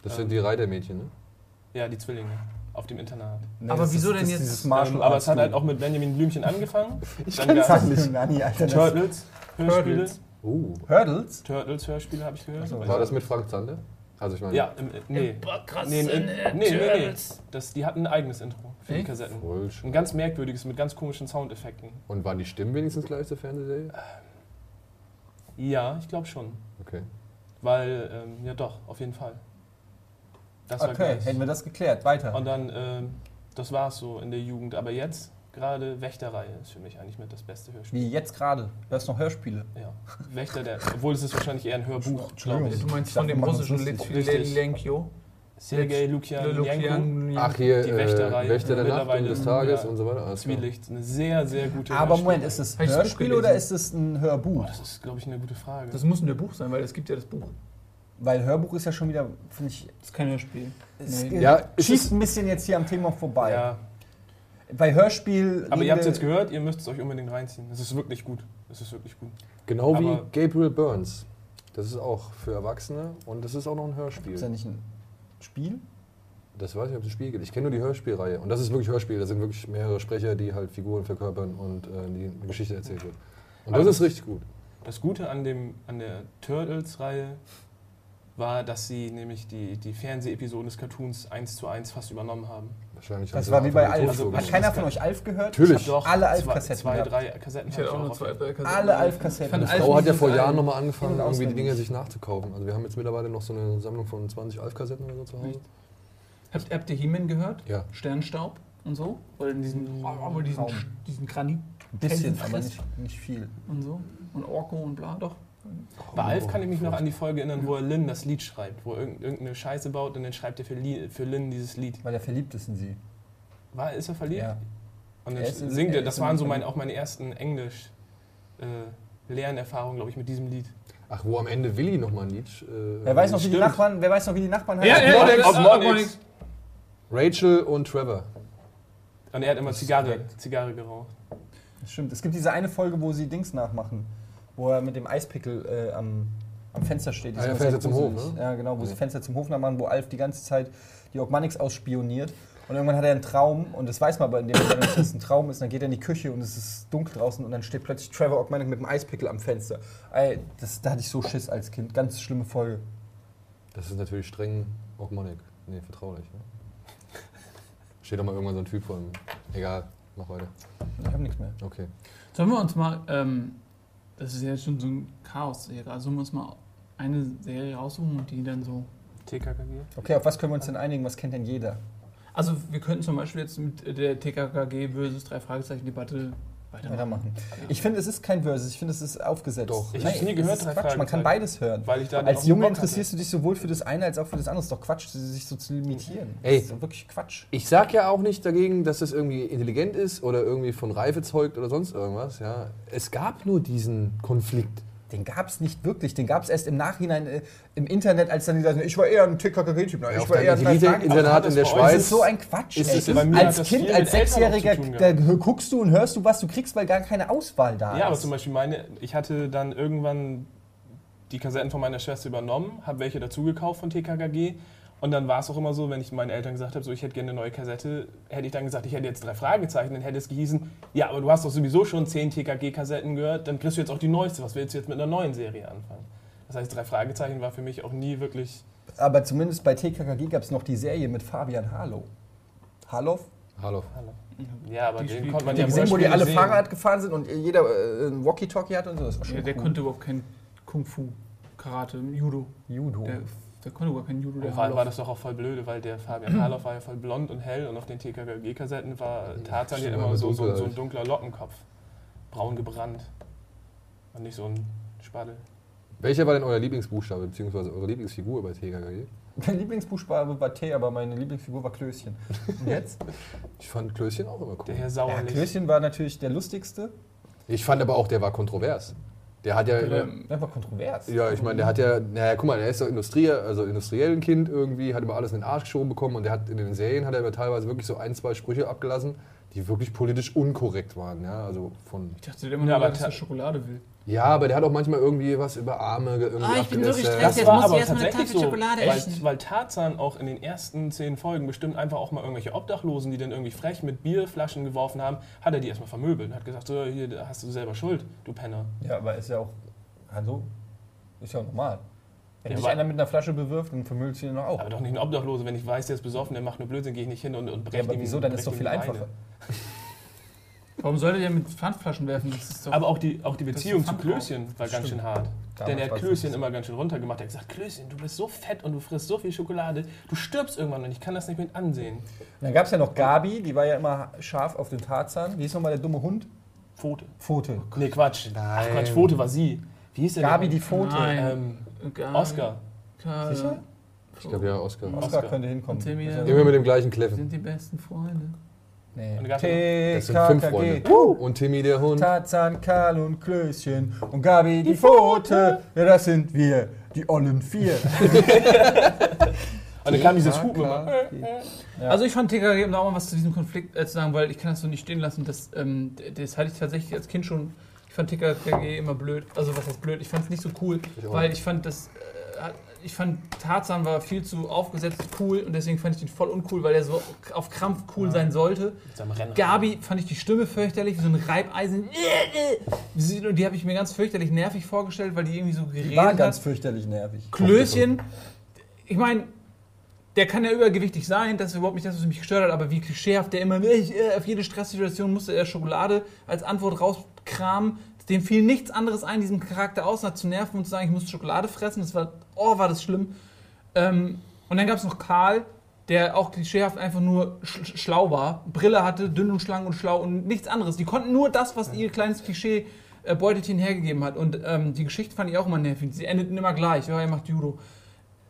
Das sind die Reitermädchen, ne? Ja, die Zwillinge auf dem Internat. Nee, Aber wieso ist- denn jetzt, Ähm, aber es hat halt auch mit Benjamin Blümchen angefangen. Ich Dann kenne gab's und Nani, Alter. Turtles, Hörspiele. Hurdles. Uh. Hurdles? Turtles Hörspiele habe ich gehört. Ach so, War das mit Frank Zander? Also ich meine, Ja, im, nee. Nee, nee, nee, nee, nee. Das, die hatten ein eigenes Intro für die? Kassetten. voll Ein ganz merkwürdiges mit ganz komischen Soundeffekten. Und waren die Stimmen wenigstens gleich zur Fernsehserie? Ja, ich glaube schon. Okay. Weil, ähm, ja doch, auf jeden Fall. Das war Okay, gleich. hätten wir das geklärt. Weiter. Und dann, ähm, das war es so in der Jugend. Aber jetzt, gerade Wächterreihe ist für mich eigentlich mit das beste Hörspiel. Wie jetzt gerade. Du hast noch Hörspiele. Ja, Wächter der, obwohl es ist wahrscheinlich eher ein Hörbuch, glaube ich. Du meinst von dem russischen. Lenkio? Sergei Lukian Ach, hier, Die äh, Wächterreihe. Wächter der Nacht des Tages und so weiter. Zwielicht, eine sehr, sehr gute Aber. Moment, ist es das Hörspiel oder ist es ein Hörbuch? Das ist, glaube ich, eine gute Frage. Das muss ein Buch sein, weil es gibt ja das Buch. Weil Hörbuch ist ja schon wieder, finde ich, Das ist kein Hörspiel. es Nee. Ja, schießt ein bisschen jetzt hier am Thema vorbei. ja, Bei Hörspiel. aber ihr habt es jetzt gehört, ihr müsst es euch unbedingt reinziehen. Es ist wirklich gut. Es ist wirklich gut. Genau wie Aber- Gabriel Burns. Das ist auch für Erwachsene und das ist auch noch ein Hörspiel. Ist ja nicht ein Spiel? Das weiß ich, ob es ein Spiel gibt. Ich kenne nur die Hörspielreihe. Und das ist wirklich Hörspiel. Da sind wirklich mehrere Sprecher, die halt Figuren verkörpern und äh, die eine Geschichte erzählt wird. Und das Aber- ist richtig gut. Das Gute an, dem, an der Turtles-Reihe war, dass sie nämlich die, die Fernsehepisoden des Cartoons eins zu eins fast übernommen haben. Wahrscheinlich Das war wie bei Alf. Also, Hat keiner von euch Alf gehört? Natürlich. Ich doch Alle Alf-Kassetten zwei, drei Kassetten Ich hatte auch auf zwei, drei Kassetten. Alle Alf-Kassetten. Meine Frau hat ja vor Jahren nochmal angefangen, irgendwie die. Dinge sich nachzukaufen. Also wir haben jetzt mittlerweile noch so eine Sammlung von 20 Alf-Kassetten oder so zu Hause. Habt, habt ihr He-Man gehört? Ja. Sternstaub und so? Oder in diesen, oh, diesen, diesen Granit Ein bisschen, aber nicht, nicht viel. und so? Und Orko und bla, doch. Bei Alf kann ich mich noch an die Folge erinnern, wo er Lynn das Lied schreibt, wo er irgend- irgendeine Scheiße baut und dann schreibt er für, für Lynn dieses Lied. Weil er verliebt ist in sie. War, ist er verliebt? Ja. Und dann Er ist in- singt er er, das waren so meine, auch meine ersten Englisch äh, Lernerfahrungen, glaube ich, mit diesem Lied. Ach, wo am Ende Willi nochmal ein Lied. Äh, Wer weiß, noch, wie die. Nachbarn, wer weiß noch, wie die Nachbarn Ja, heißen? ja, Monix, ja, ja, Monix. Rachel und Trevor. Und er hat immer Zigarre. Zigarre geraucht. Das Stimmt. Es gibt diese eine Folge, wo sie Dings nachmachen. Wo er mit dem Eispickel äh, am, am Fenster steht. Ah, ja, Fenster zum. Hof, ne? Ja, genau, wo sie Ja. Fenster zum Hof nachmachen, wo Alf die ganze Zeit die Ogmanix ausspioniert. Und irgendwann hat er einen Traum, und das weiß man aber in dem Moment, dass es ein Traum ist. Dann geht er in die Küche und es ist dunkel draußen und dann steht plötzlich Trevor Ogmanix mit dem Eispickel am Fenster. Ey, das, da hatte ich so Schiss als Kind. Ganz schlimme Folge. Das ist natürlich streng Ogmonic. Nee, vertraulich. Ne? Steht doch mal irgendwann so ein Typ vor ihm. Egal, mach weiter. Ich habe nichts mehr. Okay. Sollen wir uns mal, ähm, das ist ja schon so ein Chaos hier, also uns mal eine Serie raussuchen und die dann so. TKKG. Okay, auf was können wir uns denn einigen? Was kennt denn jeder? Also wir könnten zum Beispiel jetzt mit der TKKG versus drei Fragezeichen Debatte weitermachen. Weitermachen. Ich finde, es ist kein Versus, ich finde, es ist aufgesetzt. Doch. Ich hab's nie es gehört, ist Quatsch. Man kann beides hören. Weil ich da Als Junge interessierst du dich sowohl für das eine als auch für das andere. ist doch Quatsch, sich so zu limitieren. Ey. Das ist doch wirklich Quatsch. Ich sag ja auch nicht dagegen, dass es irgendwie intelligent ist oder irgendwie von Reife zeugt oder sonst irgendwas. Ja. Es gab nur diesen Konflikt. Den gab es nicht wirklich. Den gab es erst im Nachhinein äh, im Internet, als dann die sagen, ich war eher ein TKKG-Typ. Ja, ich war eher ein Elite-Internat in der Das Das Schweiz. ist so ein Quatsch. Ist als Kind, als Sechsjähriger, da guckst du und hörst du, was du kriegst, weil gar keine Auswahl da Ja, aber ist. zum Beispiel meine, ich hatte dann irgendwann die Kassetten von meiner Schwester übernommen, habe welche dazu gekauft von TKKG und dann war es auch immer so, wenn ich meinen Eltern gesagt habe, so ich hätte gerne eine neue Kassette, hätte ich dann gesagt, ich hätte jetzt drei Fragezeichen, dann hätte es gehießen, ja, aber du hast doch sowieso schon zehn TKG-Kassetten gehört, dann kriegst du jetzt auch die neueste, was willst du jetzt mit einer neuen Serie anfangen? Das heißt, drei Fragezeichen war für mich auch nie wirklich... Aber zumindest bei TKKG gab es noch die Serie mit Fabian Harlow. Harlow? Hallo. Ja, aber Die den konnte man die ja gesehen, wo die alle sehen. Fahrrad gefahren sind und jeder äh, ein Walkie-Talkie hatte und so. Das war schon Der, der cool. konnte überhaupt kein Kung-Fu, Karate, Judo. Judo. Der, der konnte überhaupt kein Judo. Der allem war das doch auch voll blöde, weil der Fabian Harloff war ja voll blond und hell und auf den TKG-Kassetten war Tarzan ja immer so, so, so ein dunkler Lockenkopf. Braun gebrannt. Und nicht so ein Spaddel. Welcher war denn euer Lieblingsbuchstabe, beziehungsweise eure Lieblingsfigur bei TKKG? Mein Lieblingsbuchstabe war T, aber meine Lieblingsfigur war Klößchen. Und jetzt? Ich fand Klößchen auch immer Der cool. Herr ja, Sauerlich. Klößchen war natürlich der lustigste. Ich fand aber auch, der war kontrovers. Der hat ja. Der war kontrovers. Ja, ich meine, der hat ja, naja, guck mal, der ist doch Industrie, also industriellen Kind irgendwie, hat immer alles in den Arsch geschoben bekommen und der hat in den Serien hat er immer teilweise wirklich so ein, zwei Sprüche abgelassen, die wirklich politisch unkorrekt waren, ja, also von, Ich dachte der immer Ja, nur, aber dass er Schokolade will. ja, aber der hat auch manchmal irgendwie was über Arme ge- irgendwie Ah, ich bin so gestresst, Das jetzt war muss ich aber erst mal eine tatsächlich Tafel so, Schokolade weil, essen. weil Tarzan auch in den ersten zehn Folgen bestimmt einfach auch mal irgendwelche Obdachlosen, die dann irgendwie frech mit Bierflaschen geworfen haben, hat er die erstmal vermöbelt und hat gesagt, so, hier hast du selber Schuld, du Penner. Ja, aber ist ja auch. Hallo? Ist ja auch normal. Wenn dich einer mit einer Flasche bewirft, dann vermüllst du ihn doch auch. Aber doch nicht ein Obdachlose, wenn ich weiß, der ist besoffen, der macht nur Blödsinn, gehe ich nicht hin und, und breche Ja, aber ihm wieso? Dann ist brech doch viel einfacher. Warum sollte der mit Pfandflaschen werfen? Das ist doch Aber auch die, auch die Beziehung zu. Klößchen war ganz Stimmt. schön hart. Damals Denn er hat Klößchen immer ganz schön runtergemacht. Er hat gesagt, Klößchen, du bist so fett und du frisst so viel Schokolade, du stirbst irgendwann und ich kann das nicht mit ansehen. Und dann gab es ja noch Gabi, die war ja immer scharf auf den Tarzan. Wie hieß nochmal der dumme Hund? Pfote. Pfote. Nee, Quatsch. Ach Nein. Quatsch, Pfote war sie. Wie hieß der Gabi die Pfote. Nein. Ähm, Gar- Oscar. Gar- Sicher? Ich glaube ja, Oscar. Oscar, Oscar. könnte hinkommen. Immer mit dem gleichen Wir Kläffen. sind die besten Freunde. Nee. Das sind fünf. Freunde. Und Timmy der Hund. Tarzan, Karl und Klößchen und Gabi die Pfote. Ja, das sind wir, die ollen vier. Und dann kam dieses Hupen. Also ich fand TKG, um da auch mal was zu diesem Konflikt äh, zu sagen, weil ich kann das so nicht stehen lassen, das, ähm, das hatte ich tatsächlich als Kind schon, ich fand TKG immer blöd, also was heißt blöd, ich fand es nicht so cool, Ich weil ich fand das, äh, ich fand Tarzan war viel zu aufgesetzt cool und deswegen fand ich den voll uncool, weil er so auf Krampf cool sein sollte. Mit seinem Rennrad. Gabi fand ich die Stimme fürchterlich, wie so ein Reibeisen. Und die habe ich mir ganz fürchterlich nervig vorgestellt, weil die irgendwie so geredet Die war hat. ganz fürchterlich nervig. Klößchen, ich meine, der kann ja übergewichtig sein, das ist überhaupt nicht das, was mich gestört hat, aber wie klischeehaft der immer, ich, äh, auf jede Stresssituation musste er Schokolade als Antwort rauskramen. Dem fiel nichts anderes ein, diesen Charakter außer zu nerven und zu sagen, ich muss Schokolade fressen. Das war, oh, war das schlimm. Ähm, und dann gab es noch Karl, der auch klischeehaft einfach nur sch sch- schlau war. Brille hatte, dünn und schlank und schlau und nichts anderes. Die konnten nur das, was ihr kleines Klischee äh, Beutelchen hergegeben hat. Und ähm, die Geschichte fand ich auch immer nervig. Sie endeten immer gleich. Ja, er macht Judo.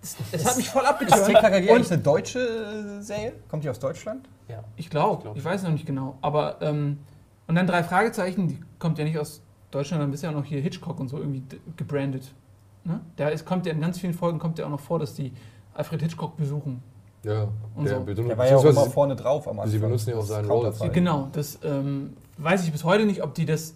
Es, es hat mich voll Ist abgeturnt. TKKG Und eigentlich eine deutsche äh, Serie? Kommt die aus Deutschland? Ja. ich glaube, Ich glaub ich weiß noch nicht genau. Aber, ähm, und dann drei Fragezeichen, die kommt ja nicht aus Deutschland, dann bist ja auch noch hier Hitchcock und so irgendwie gebrandet. Ne? Da ist, kommt ja in ganz vielen Folgen kommt ja auch noch vor, dass die Alfred Hitchcock besuchen. Ja. Und Der so. Der war ja auch immer vorne drauf am Anfang. sie benutzen ja auch Das seinen Counterfei. Rolls. Genau, das ähm, weiß ich bis heute nicht, ob die das,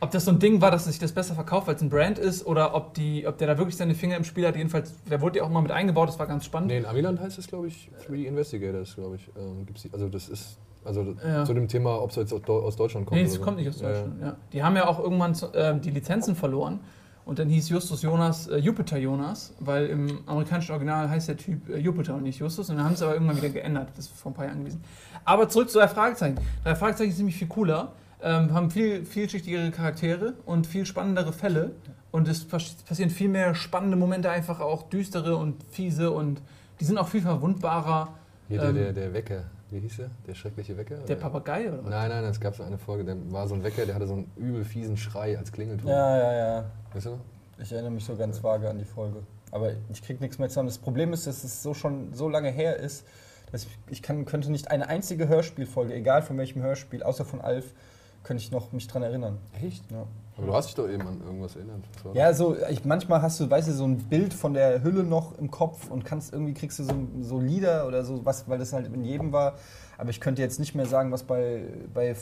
ob das so ein Ding war, dass sich das besser verkauft, weil es ein Brand ist, oder ob die, ob der da wirklich seine Finger im Spiel hat. Jedenfalls, der wurde ja auch mal mit eingebaut, das war ganz spannend. Nee, in Amiland heißt es, glaube ich, Three Investigators, glaube ich. Ähm, gibt's die, also das ist, also Ja. zu dem Thema, ob es jetzt aus Deu- aus Deutschland kommt. Nee, es so. kommt nicht aus Ja, ja. Deutschland. Ja. Die haben ja auch irgendwann ähm, die Lizenzen verloren. Und dann hieß Justus Jonas äh, Jupiter Jonas, weil im amerikanischen Original heißt der Typ äh, Jupiter und nicht Justus. Und dann haben sie aber irgendwann wieder geändert. Das ist vor ein paar Jahren gewesen. Aber zurück zu drei Fragezeichen. Drei Fragezeichen ist nämlich viel cooler, ähm, haben viel vielschichtigere Charaktere und viel spannendere Fälle. Und es pas- passieren viel mehr spannende Momente, einfach auch düstere und fiese. Und die sind auch viel verwundbarer. Hier der, Ähm, der, der Wecker, wie hieß der? Der schreckliche Wecker? Der? Papagei oder was? Nein, nein, es gab so eine Folge, der war so ein Wecker, der hatte so einen übel fiesen Schrei als Klingelton. Ja, ja, ja. Weißt du? Ich erinnere mich so ganz vage an die Folge. Aber ich krieg nichts mehr zusammen. Das Problem ist, dass es so schon so lange her ist, dass ich, ich kann, könnte nicht eine einzige Hörspielfolge, egal von welchem Hörspiel, außer von Alf, könnte ich noch mich dran erinnern. Echt? Ja. Aber du hast dich doch eben an irgendwas erinnert. Ja, so, ich, manchmal hast du, weißt du, so ein Bild von der Hülle noch im Kopf und kannst irgendwie kriegst du so, so Lieder oder so, was, weil das halt in jedem war. Aber ich könnte jetzt nicht mehr sagen, was bei, bei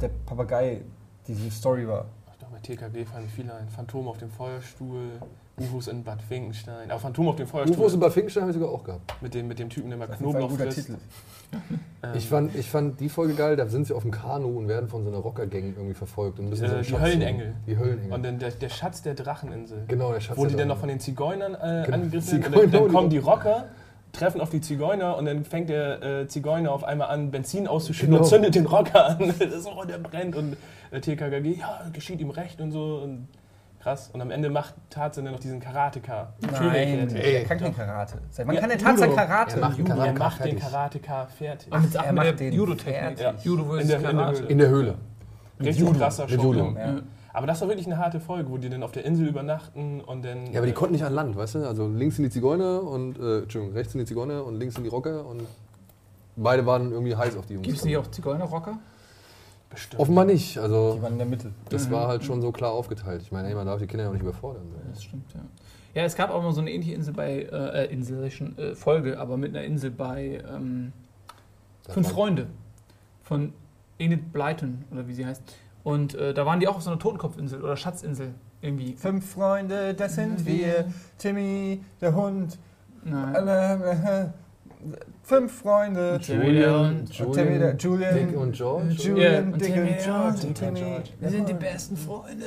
der Papagei diese Story war. Ach doch, bei TKG fallen viele ein. Phantom auf dem Feuerstuhl, UFOs in Bad Finkenstein. Aber Phantom auf dem? Feuerstuhl UFOs in Bad Finkenstein habe ich sogar auch gehabt. mit, dem, mit dem Typen, der mal Das ist auf jeden Fall ein Knoblauch guter frisst. Titel. Ähm, Ich fand, ich fand die Folge geil, da sind sie auf dem Kanu und werden von so einer Rockergang irgendwie verfolgt. Und müssen Äh, so die Schatz Höllenengel. Die Höllenengel. Und dann der, der Schatz der Dracheninsel. genau, der Schatz. wo die der dann noch von den Zigeunern äh, Genau, angegriffen werden. Und Zigeuner dann, dann die kommen die Rocker, treffen auf die Zigeuner und dann fängt der äh, Zigeuner auf einmal an, Benzin auszuschütten Genau. und zündet den Rocker an. das ist auch, der brennt. Und äh, TKKG, ja, geschieht ihm recht und so. Und krass. Und am Ende macht Tarzan dann noch diesen Karateka. Nein, fertig. der kann kein Karate. Seit wann Ja, kann der Tarzan. Karate? Er macht Judo, er macht den. Karateka fertig. Aber mit, er macht den Judo-Technik. fertig. Judo In der- in der. Höhle. In der Höhle. Richtig Judo. krasser. Showdown. Ja. Aber das war wirklich eine harte Folge, wo die dann auf der Insel übernachten und dann. Ja, aber die äh, konnten nicht an Land, weißt du? Also links sind die Zigeuner und, äh, Entschuldigung, rechts sind die Zigeuner und links sind die Rocker und beide waren irgendwie heiß auf die Jungs. Gibt es nicht auch Zigeuner-Rocker? Bestimmt. Offenbar nicht, also Die waren in der Mitte. das Mhm. war halt schon so klar aufgeteilt. Ich meine, ey, man darf die Kinder ja auch nicht überfordern. Das stimmt, ja. Ja, es gab auch mal so eine ähnliche Insel bei, äh, äh, Insel, schon, äh, Folge, aber mit einer Insel bei ähm, Fünf Freunde von Enid Blyton, oder wie sie heißt. Und äh, da waren die auch auf so einer Totenkopfinsel oder Schatzinsel irgendwie. Fünf Freunde, das sind wir. Timmy, der Hund. Nein. Fünf Freunde. Julian, Und Timmy, der- Julian. Dick und George. Julian, und Dick Timmy, und George. Dick Und Timmy. George. Wir sind die besten Freunde.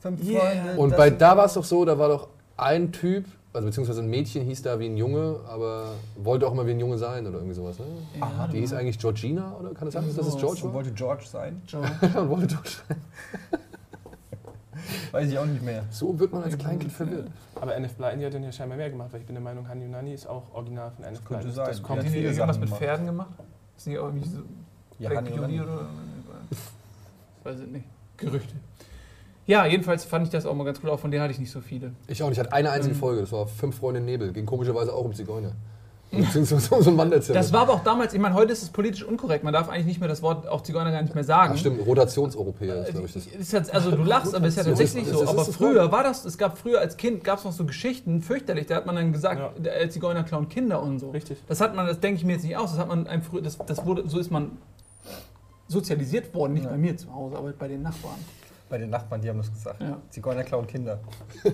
Fünf Yeah. Freunde. Und das bei da war es doch so, da war doch ein Typ, also beziehungsweise ein Mädchen hieß da wie ein Junge, aber wollte auch immer wie ein Junge sein oder irgendwie sowas. Ne? Ja, Die hieß eigentlich Georgina oder kann es sein, dass es. George Und war? wollte George sein? George. Und wollte George sein. Weiß ich auch nicht mehr. So wird man als Kleinkind verwirrt. Aber NF Blyton, die hat dann ja scheinbar mehr gemacht, weil ich bin der Meinung, Hani Nani ist auch original von NF könnte Blyton. Das Ja, kommt Haben die irgendwas mit. Pferden gemacht? Ist nicht auch irgendwie so Ja, Black Beauty oder? Weiß ich nicht. Gerüchte. Ja, jedenfalls fand ich das auch mal ganz cool. Auch von der hatte ich nicht so viele. Ich auch nicht. Ich hatte eine einzige Ähm. Folge, das war Fünf Freunde im Nebel. Ging komischerweise auch um Zigeuner. Beziehungsweise um so ein Wanderzimmer. Das war aber auch damals, ich meine, heute ist es politisch unkorrekt. Man darf eigentlich nicht mehr das Wort auch Zigeuner gar nicht mehr sagen. Ach, stimmt, Rotationseuropäer ist, glaube ich, das. Ist jetzt, also du lachst, aber es ist ja tatsächlich so. Aber früher war das, es gab früher als Kind, gab es noch so Geschichten, fürchterlich, da hat man dann gesagt, Ja. der Zigeuner klauen Kinder und so. Richtig. Das hat man, das denke ich mir jetzt nicht aus, das hat man einem früher, das, das wurde, so ist man sozialisiert worden, nicht Ja. bei mir zu Hause, aber bei den Nachbarn. Bei den Nachbarn, die haben das gesagt. Ja. Zigeuner klauen Kinder.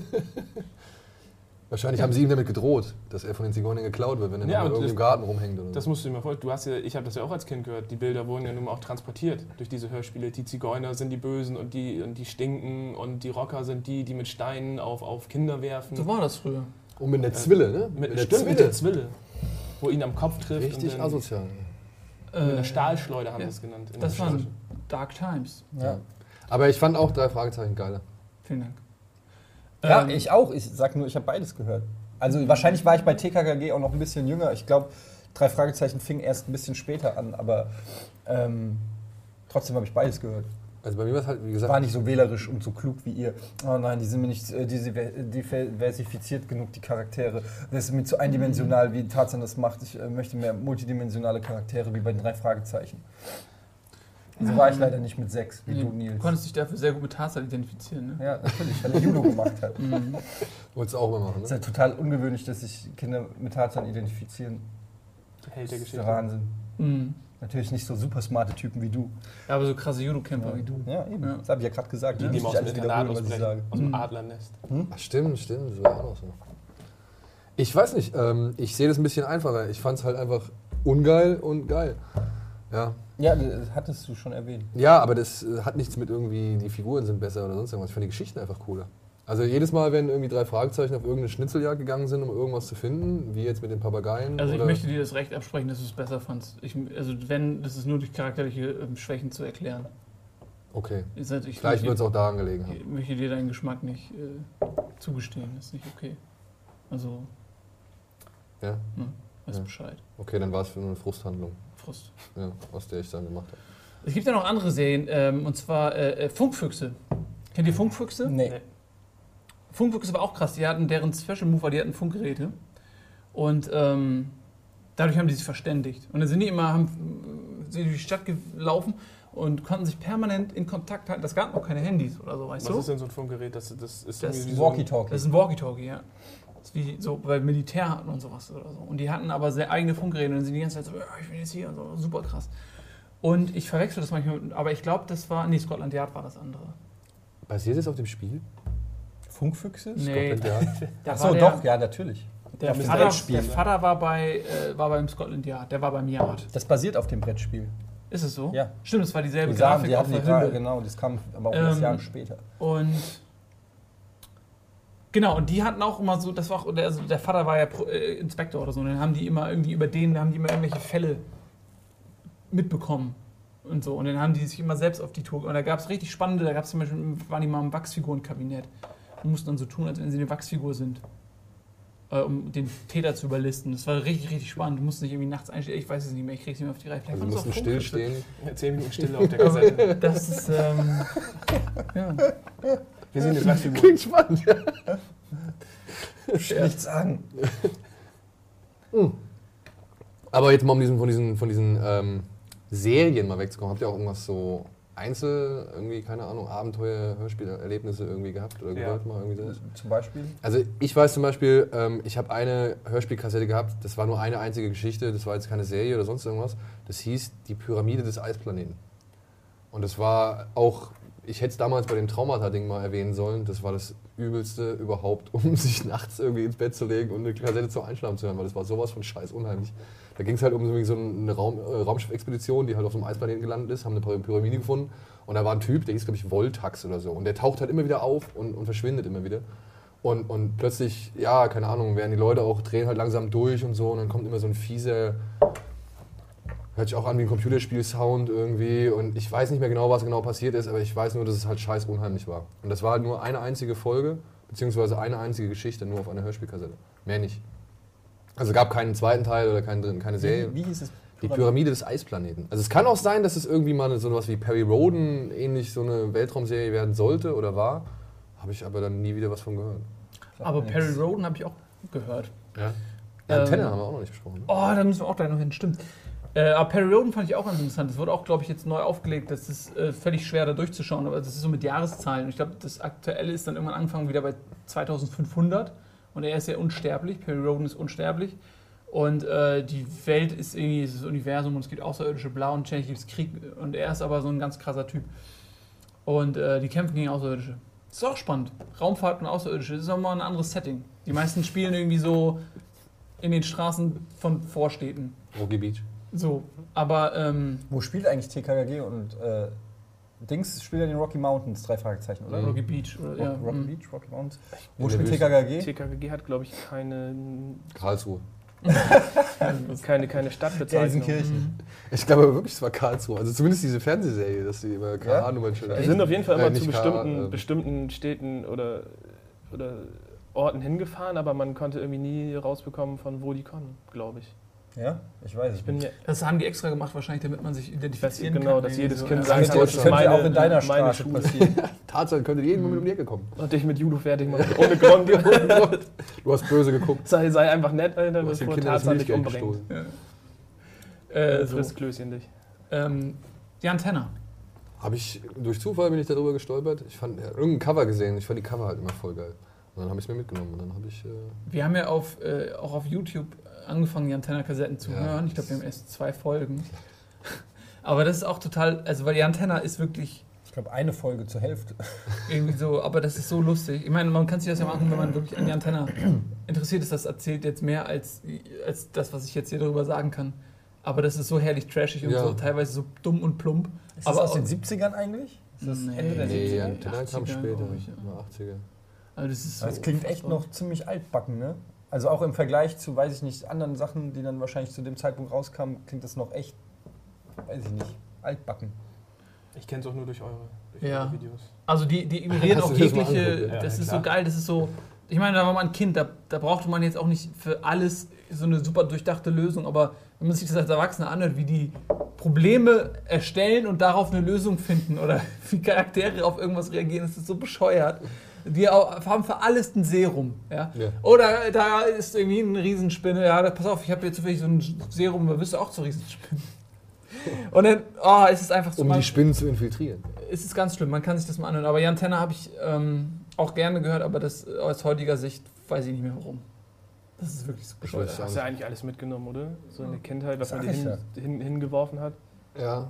Wahrscheinlich haben sie ihm damit gedroht, dass er von den Zigeunern geklaut wird, wenn er Ja, irgendwie das- im Garten rumhängt. Oder Das so. musst du dir mal vorstellen. Du hast ja, ich habe das ja auch als Kind gehört. Die Bilder wurden ja nun mal auch transportiert durch diese Hörspiele. Die Zigeuner sind die Bösen und die, und die stinken und die Rocker sind die, die mit Steinen auf, auf Kinder werfen. So war das früher. Und mit der Zwille, ne? mit, der stimmt, mit der Zwille. Wo ihn am Kopf trifft. Richtig und asozial. Mit einer Äh, Stahlschleuder haben ja. sie es genannt. in Das der waren. Dark Times. Ja, Aber ich fand auch drei Fragezeichen geiler. Vielen Dank. Ja Ähm, ich auch. Ich sag nur, ich habe beides gehört. Also wahrscheinlich war ich bei TKKG auch noch ein bisschen jünger. Ich glaube, drei Fragezeichen fing erst ein bisschen später an, aber ähm, trotzdem habe ich beides gehört. Also bei mir war es halt, wie gesagt, War nicht so wählerisch und so klug wie ihr. Oh nein, die sind mir nicht äh, diversifiziert genug, die Charaktere. Das ist mir zu eindimensional, wie Tarzan das macht. Ich äh, möchte mehr multidimensionale Charaktere wie bei den drei Fragezeichen. So war ich leider nicht mit sechs, wie nee, du, du Nils. konntest dich dafür sehr gut mit Tarzan identifizieren. Ne? Ja, natürlich, weil er Judo gemacht hat. Mhm. wolltest du auch immer machen, Es ist ne? ja total ungewöhnlich, dass sich Kinder mit Tarzan identifizieren. Der Held Das der ist der Geschichte. Wahnsinn. Mhm. Natürlich nicht so super smarte Typen wie du. Ja, aber so krasse Judo-Camper wie du. Ja, eben. Ja. Das habe ich ja gerade gesagt. Die, muss aus dem Internat sage. Aus dem. Adlernest. Ach, stimmt, stimmt, das war auch noch so. Ich weiß nicht, ähm, ich sehe das ein bisschen einfacher. Ich fand es halt einfach ungeil und geil. Ja. Ja, das hattest du schon erwähnt. ja, aber das äh, hat nichts mit irgendwie, die Figuren sind besser oder sonst irgendwas. Ich fand die Geschichten einfach cooler. Also jedes Mal, wenn irgendwie drei Fragezeichen auf irgendeine Schnitzeljagd gegangen sind, um irgendwas zu finden, wie jetzt mit den Papageien. Also ich oder möchte dir das Recht absprechen, dass du es besser fandst. Ich, also wenn, das ist nur durch charakterliche ähm, Schwächen zu erklären. Okay. Ich, ich Vielleicht wird es auch daran gelegen haben. ich möchte dir deinen Geschmack nicht äh, zugestehen. Das ist nicht okay. Also, Ja? ne, weißt Ja. Bescheid. Okay, dann war es nur eine Frusthandlung, Frust. ja, aus der ich dann gemacht habe. Es gibt ja noch andere Serien, ähm, und zwar äh, äh, Funkfüchse. Kennt ihr Funkfüchse? Nee. Nee. Funkfüchse war auch krass. Die hatten deren Special Mover, die hatten Funkgeräte. Und ähm, dadurch haben die sich verständigt. Und dann sind die immer, haben, äh, sind durch die Stadt gelaufen und konnten sich permanent in Kontakt halten. Das gab noch keine Handys oder so, weißt Was du? ist denn so ein Funkgerät? Das, das ist Das ist ein- Walkie-Talkie. Das ist ein Walkie-Talkie, ja. Wie so bei Militär hatten und sowas oder so. Und die hatten aber sehr eigene Funkgeräte und sind die ganze Zeit so, ich bin jetzt hier und so, super krass. Und ich verwechsel das manchmal, mit- aber ich glaube, das war, nee, Scotland Yard war das andere. Basiert es auf dem Spiel? Funkfüchse? Nee, Scotland Yard? Achso, der, doch, ja, natürlich. Der, Vater, der Vater war, bei, äh, war beim Scotland Yard, der war beim Yard. Das basiert auf dem Brettspiel. Ist es so? Ja. Stimmt, das war dieselbe Die, Grafik die hatten die der Gra Hülle. genau, das kam aber auch erst Ähm, Jahre später. Und genau, und die hatten auch immer so, das war auch, der, also der Vater war ja Pro, äh, Inspektor oder so, und dann haben die immer irgendwie über den, haben die immer irgendwelche Fälle mitbekommen und so. Und dann haben die sich immer selbst auf die Tour. Und da gab es richtig spannende, da gab es zum Beispiel, waren die mal im Wachsfigurenkabinett und mussten dann so tun, als wenn sie eine Wachsfigur sind. Äh, um den Täter zu überlisten. Das war richtig, richtig spannend. Du musst nicht irgendwie nachts einstellen. Ich weiß es nicht mehr, ich krieg's nicht mehr auf die Reihe. Vielleicht Also mussten still stehen. Ja, 10 Minuten Stille auf der Kassette. Das ist, ähm, ja. Wir sind jetzt Wachsfigur. Klingt spannend. Nichts sagen. Aber jetzt mal um diesen, von diesen, von diesen ähm, Serien mal wegzukommen, habt ihr auch irgendwas so Einzel, irgendwie, keine Ahnung, Abenteuer, Hörspielerlebnisse irgendwie gehabt oder Ja. gehört mal irgendwie sowas? Zum Beispiel. Also ich weiß zum Beispiel, ähm, ich habe eine Hörspielkassette gehabt, das war nur eine einzige Geschichte, das war jetzt keine Serie oder sonst irgendwas. Das hieß Die Pyramide des Eisplaneten. Und das war auch, ich hätte es damals bei dem Traumata-Ding mal erwähnen sollen, das war das Übelste überhaupt, um sich nachts irgendwie ins Bett zu legen und eine Kassette zum Einschlafen zu hören, weil das war sowas von scheiß unheimlich. Da ging es halt um so eine Raum, äh, Raumschiff-Expedition, die halt auf so einem Eisplaneten gelandet ist, haben eine Py- Pyramide gefunden und da war ein Typ, der hieß glaube ich Voltax oder so und der taucht halt immer wieder auf und, und verschwindet immer wieder. Und, und plötzlich, ja, keine Ahnung, werden die Leute auch, drehen halt langsam durch und so und dann kommt immer so ein fieser, hört sich auch an wie ein Computerspiel-Sound irgendwie und ich weiß nicht mehr genau, was genau passiert ist, aber ich weiß nur, dass es halt scheiß unheimlich war. Und das war halt nur eine einzige Folge, beziehungsweise eine einzige Geschichte, nur auf einer Hörspielkassette. Mehr nicht. Also gab keinen zweiten Teil oder keinen, keine Serie. Wie, wie hieß es? Die Pyramide des Eisplaneten. Also es kann auch sein, dass es irgendwie mal so was wie Perry Roden ähnlich so eine Weltraumserie werden sollte oder war. Habe ich aber dann nie wieder was von gehört. Aber Perry Roden habe ich auch gehört. Ja. Ähm, Antenne haben wir auch noch nicht besprochen. Ne? Oh, da müssen wir auch gleich noch hin, stimmt. Äh, aber Perry Roden fand ich auch ganz interessant. Das wurde auch, glaube ich, jetzt neu aufgelegt. Das ist äh, völlig schwer da durchzuschauen, aber das ist so mit Jahreszahlen. Und ich glaube, das Aktuelle ist dann irgendwann angefangen wieder bei 2500. Und er ist ja unsterblich. Perry Roden ist unsterblich. Und äh, die Welt ist irgendwie das Universum und es gibt Außerirdische blau und ständig gibt Krieg. Und er ist aber so ein ganz krasser Typ. Und äh, die kämpfen gegen Außerirdische. Das ist auch spannend. Raumfahrt und Außerirdische, das ist auch mal ein anderes Setting. Die meisten spielen irgendwie so in den Straßen von Vorstädten. Rocky Beach. So, aber ähm, Wo spielt eigentlich TKKG und äh, Dings spielt ja in den Rocky Mountains, drei Fragezeichen, oder? Rocky Beach oder ja, Rock, Rocky mm. Beach, Rocky Mountains. In Wo spielt. TKKG? TKKG hat, glaube ich, keine, Karlsruhe. keine, keine Stadtbezeichnung. Gelsenkirchen. Ich glaube wirklich, es war Karlsruhe. Also zumindest diese Fernsehserie, dass die immer KH-Nummern schön Wir sind auf jeden Fall immer zu bestimmten, ähm, bestimmten Städten oder, oder Orten hingefahren, aber man konnte irgendwie nie rausbekommen, von wo die kommen, glaube ich. Ja, ich weiß. Ich bin ja, Das haben die extra gemacht, wahrscheinlich, damit man sich dass, identifizieren genau, kann. dass irgendwie jedes so, Kind ja. sagen das kann, könnte, auch in deiner meine Straße Schule. passieren. Tatsache, könnte jeden Moment um die Ecke kommen. Und dich mit Judo fertig machen, ohne Grund. Du hast böse geguckt. sei, sei einfach nett, Alter, bevor Kindern das Tarzan dich umbringt. gestohlen. Äh, Das so. frisst Klößchen dich. ähm, die Antenne. Habe ich, durch Zufall bin ich darüber gestolpert. Ich fand ja, irgendein Cover gesehen. Ich fand die Cover halt immer voll geil. Und dann habe ich es mir mitgenommen. Und dann habe ich. Äh, Wir haben ja auf, äh, auch auf YouTube angefangen, die Antenna-Kassetten zu Ja. hören. Ich glaube, wir haben erst zwei Folgen. Aber das ist auch total, also weil die Antenna ist wirklich Ich glaube, eine Folge zur Hälfte. irgendwie so, aber das ist so lustig. Ich meine, man kann sich das ja machen, wenn man wirklich an die Antenna interessiert ist. Das erzählt jetzt mehr als, als das, was ich jetzt hier darüber sagen kann. Aber das ist so herrlich trashig und Ja. so teilweise so dumm und plump. Ist Aber aus den auch- 70ern eigentlich? Ist das Nee. Ende der Nee, 70er? ja. Antenne kam 80er, später. ich, ja. Ja, 80er. Also das ist so Das klingt echt noch ziemlich altbacken, ne? Also auch im Vergleich zu, weiß ich nicht, anderen Sachen, die dann wahrscheinlich zu dem Zeitpunkt rauskamen, klingt das noch echt, weiß ich nicht, altbacken. Ich kenne es auch nur durch eure, durch Ja. eure Videos. Also die, die ignorieren auch das jegliche, angeguckt? Ja, das ja, ist klar. so geil, das ist so, ich meine, da war man ein Kind, da, da brauchte man jetzt auch nicht für alles so eine super durchdachte Lösung, aber wenn man sich das als Erwachsener anhört, wie die Probleme erstellen und darauf eine Lösung finden oder wie Charaktere auf irgendwas reagieren, das ist so bescheuert. Die haben für alles ein Serum. Ja? Ja. Oder da ist irgendwie eine Riesenspinne. Ja, pass auf, ich habe jetzt zufällig so ein Serum, da wirst du auch zur Riesenspinne. Und dann, oh, es ist einfach so. Um die Spinnen zu infiltrieren. es ist ganz schlimm, man kann sich das mal anhören. Aber Jan Tenner habe ich ähm, auch gerne gehört, aber das aus heutiger Sicht weiß ich nicht mehr warum. Das ist wirklich so bescheuert. weiß Hast du eigentlich alles mitgenommen, oder? So in der Kindheit, was man dir hin, hin, hingeworfen hat? Ja.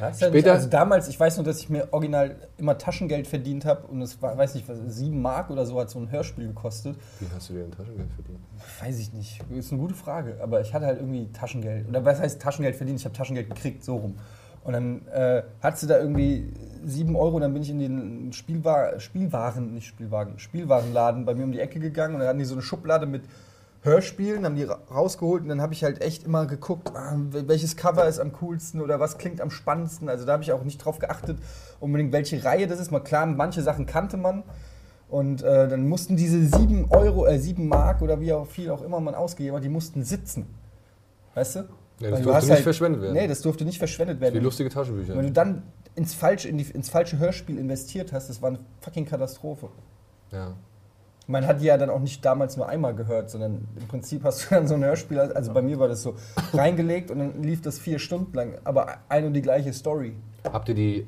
Ja, Später- nicht, also damals, ich weiß nur, dass ich mir original immer Taschengeld verdient habe und es war, weiß nicht, was, sieben Mark oder so hat so ein Hörspiel gekostet. Wie hast du dir ein Taschengeld verdient? Weiß ich nicht, ist eine gute Frage, aber ich hatte halt irgendwie Taschengeld. Oder was heißt Taschengeld verdient? Ich habe Taschengeld gekriegt, so rum. Und dann äh, hattest du da irgendwie sieben Euro, dann bin ich in den Spielwa Spielwaren, nicht Spielwagen, Spielwarenladen bei mir um die Ecke gegangen und dann hatten die so eine Schublade mit Hörspielen, haben die ra- rausgeholt und dann habe ich halt echt immer geguckt, wel- welches Cover ist am coolsten oder was klingt am spannendsten. Also da habe ich auch nicht drauf geachtet, unbedingt welche Reihe das ist. Mal klar, manche Sachen kannte man. Und äh, dann mussten diese sieben Euro, äh, sieben Mark oder wie auch viel auch immer man ausgegeben hat, die mussten sitzen. Weißt du? Ja, Weil das du durfte hast nicht halt- verschwendet werden. Nee, das durfte nicht verschwendet Wie werden. lustige Taschenbücher. Wenn du dann ins falsche, in die, ins falsche Hörspiel investiert hast, das war eine fucking Katastrophe. ja. Man hat die ja dann auch nicht damals nur einmal gehört, sondern im Prinzip hast du dann so ein Hörspiel, also bei mir war das so, reingelegt und dann lief das vier Stunden lang, aber ein und die gleiche Story. Habt ihr die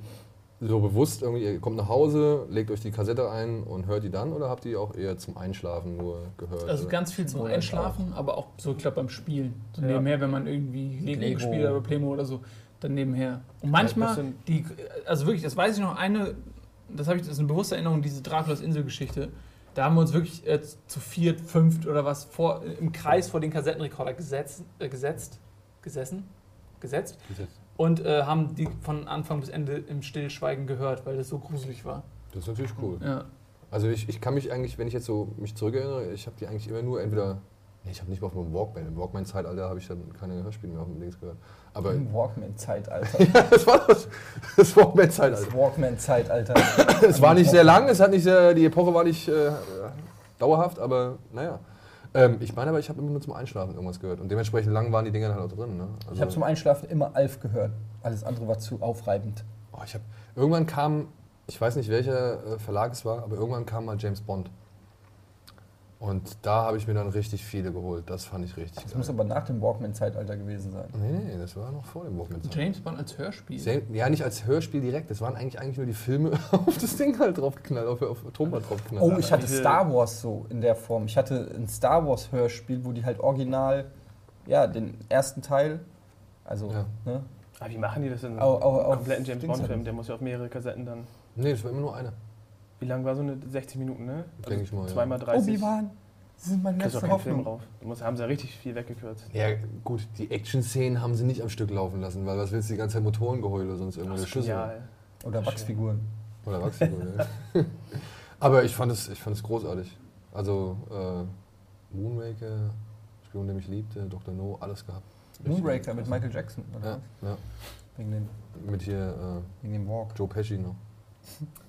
so bewusst irgendwie, ihr kommt nach Hause, legt euch die Kassette ein und hört die dann oder habt ihr die auch eher zum Einschlafen nur gehört? Also ganz viel zum Einschlafen, aber auch so, ich glaube, beim Spielen. So Ja. nebenher, wenn man irgendwie Lego, Lego. spielt oder Playmo oder so, dann nebenher. Und manchmal, die, also wirklich, das weiß ich noch, eine, das habe ich, das ist eine bewusste Erinnerung, diese Draculas Inselgeschichte. Da haben wir uns wirklich äh, zu viert, fünft oder was vor, im Kreis vor den Kassettenrekorder gesetzt, äh, gesetzt, gesessen, gesetzt und äh, haben die von Anfang bis Ende im Stillschweigen gehört, weil das so gruselig war. Das ist natürlich cool. Ja. Also ich, ich kann mich eigentlich, wenn ich jetzt so mich zurückerinnere, ich habe die eigentlich immer nur entweder, nee, ich habe nicht mal auf dem Walkman, im Walkman-Zeitalter habe ich dann keine Hörspiele mehr auf dem Links gehört. Aber Im Walkman-Zeitalter. das war das, das Walkman-Zeitalter. Das Walkman-Zeitalter. Es war nicht sehr lang, es hat nicht sehr, die Epoche war nicht äh, dauerhaft, aber naja. Ähm, ich meine aber, ich habe immer nur zum Einschlafen irgendwas gehört und dementsprechend lang waren die Dinger dann halt auch drin. Ne? Also, Ich habe zum Einschlafen immer Alf gehört. Alles andere war zu aufreibend. oh, ich hab, irgendwann kam, ich weiß nicht welcher äh, Verlag es war, aber irgendwann kam mal James Bond. Und da habe ich mir dann richtig viele geholt. Das fand ich richtig Das muss geil. aber nach dem Walkman-Zeitalter gewesen sein. Nee, nee, das war noch vor dem Walkman. James Bond als Hörspiel. Sehr- Ja, nicht als Hörspiel direkt. Das waren eigentlich, eigentlich nur die Filme auf das Ding halt draufgeknallt, auf, auf Tonband draufgeknallt. Oh, ich hatte Star Wars so in der Form. Ich hatte ein Star Wars Hörspiel, wo die halt original, ja, den ersten Teil, also, Ja. ne? Aber wie machen die das in einem kompletten James Bond-Film? halt. Der muss ja auf mehrere Kassetten dann. Nee, das war immer nur eine. Wie lang war so eine 60 Minuten, ne? Denk ich mal, ja. Zweimal 30. Obi-Wan, Sie sind meine letzte Film Hoffnung. drauf. Da muss, haben sie ja richtig viel weggekürzt. Ja, gut, die Action-Szenen haben sie nicht am Stück laufen lassen, weil was willst du die ganze Zeit Motorengeheule oder sonst irgendwelche Schüsse? Genial. Oder Wachsfiguren. Oder Wachsfiguren, ja. Aber ich fand, es, ich fand es großartig. Also, äh, Moonraker, Spion, der mich liebte, Dr. No, alles gehabt. Richtig Moonraker mit. Michael Jackson, oder? Ja, ja. Wegen dem, Mit hier äh, wegen dem Walk. Joe Pesci noch.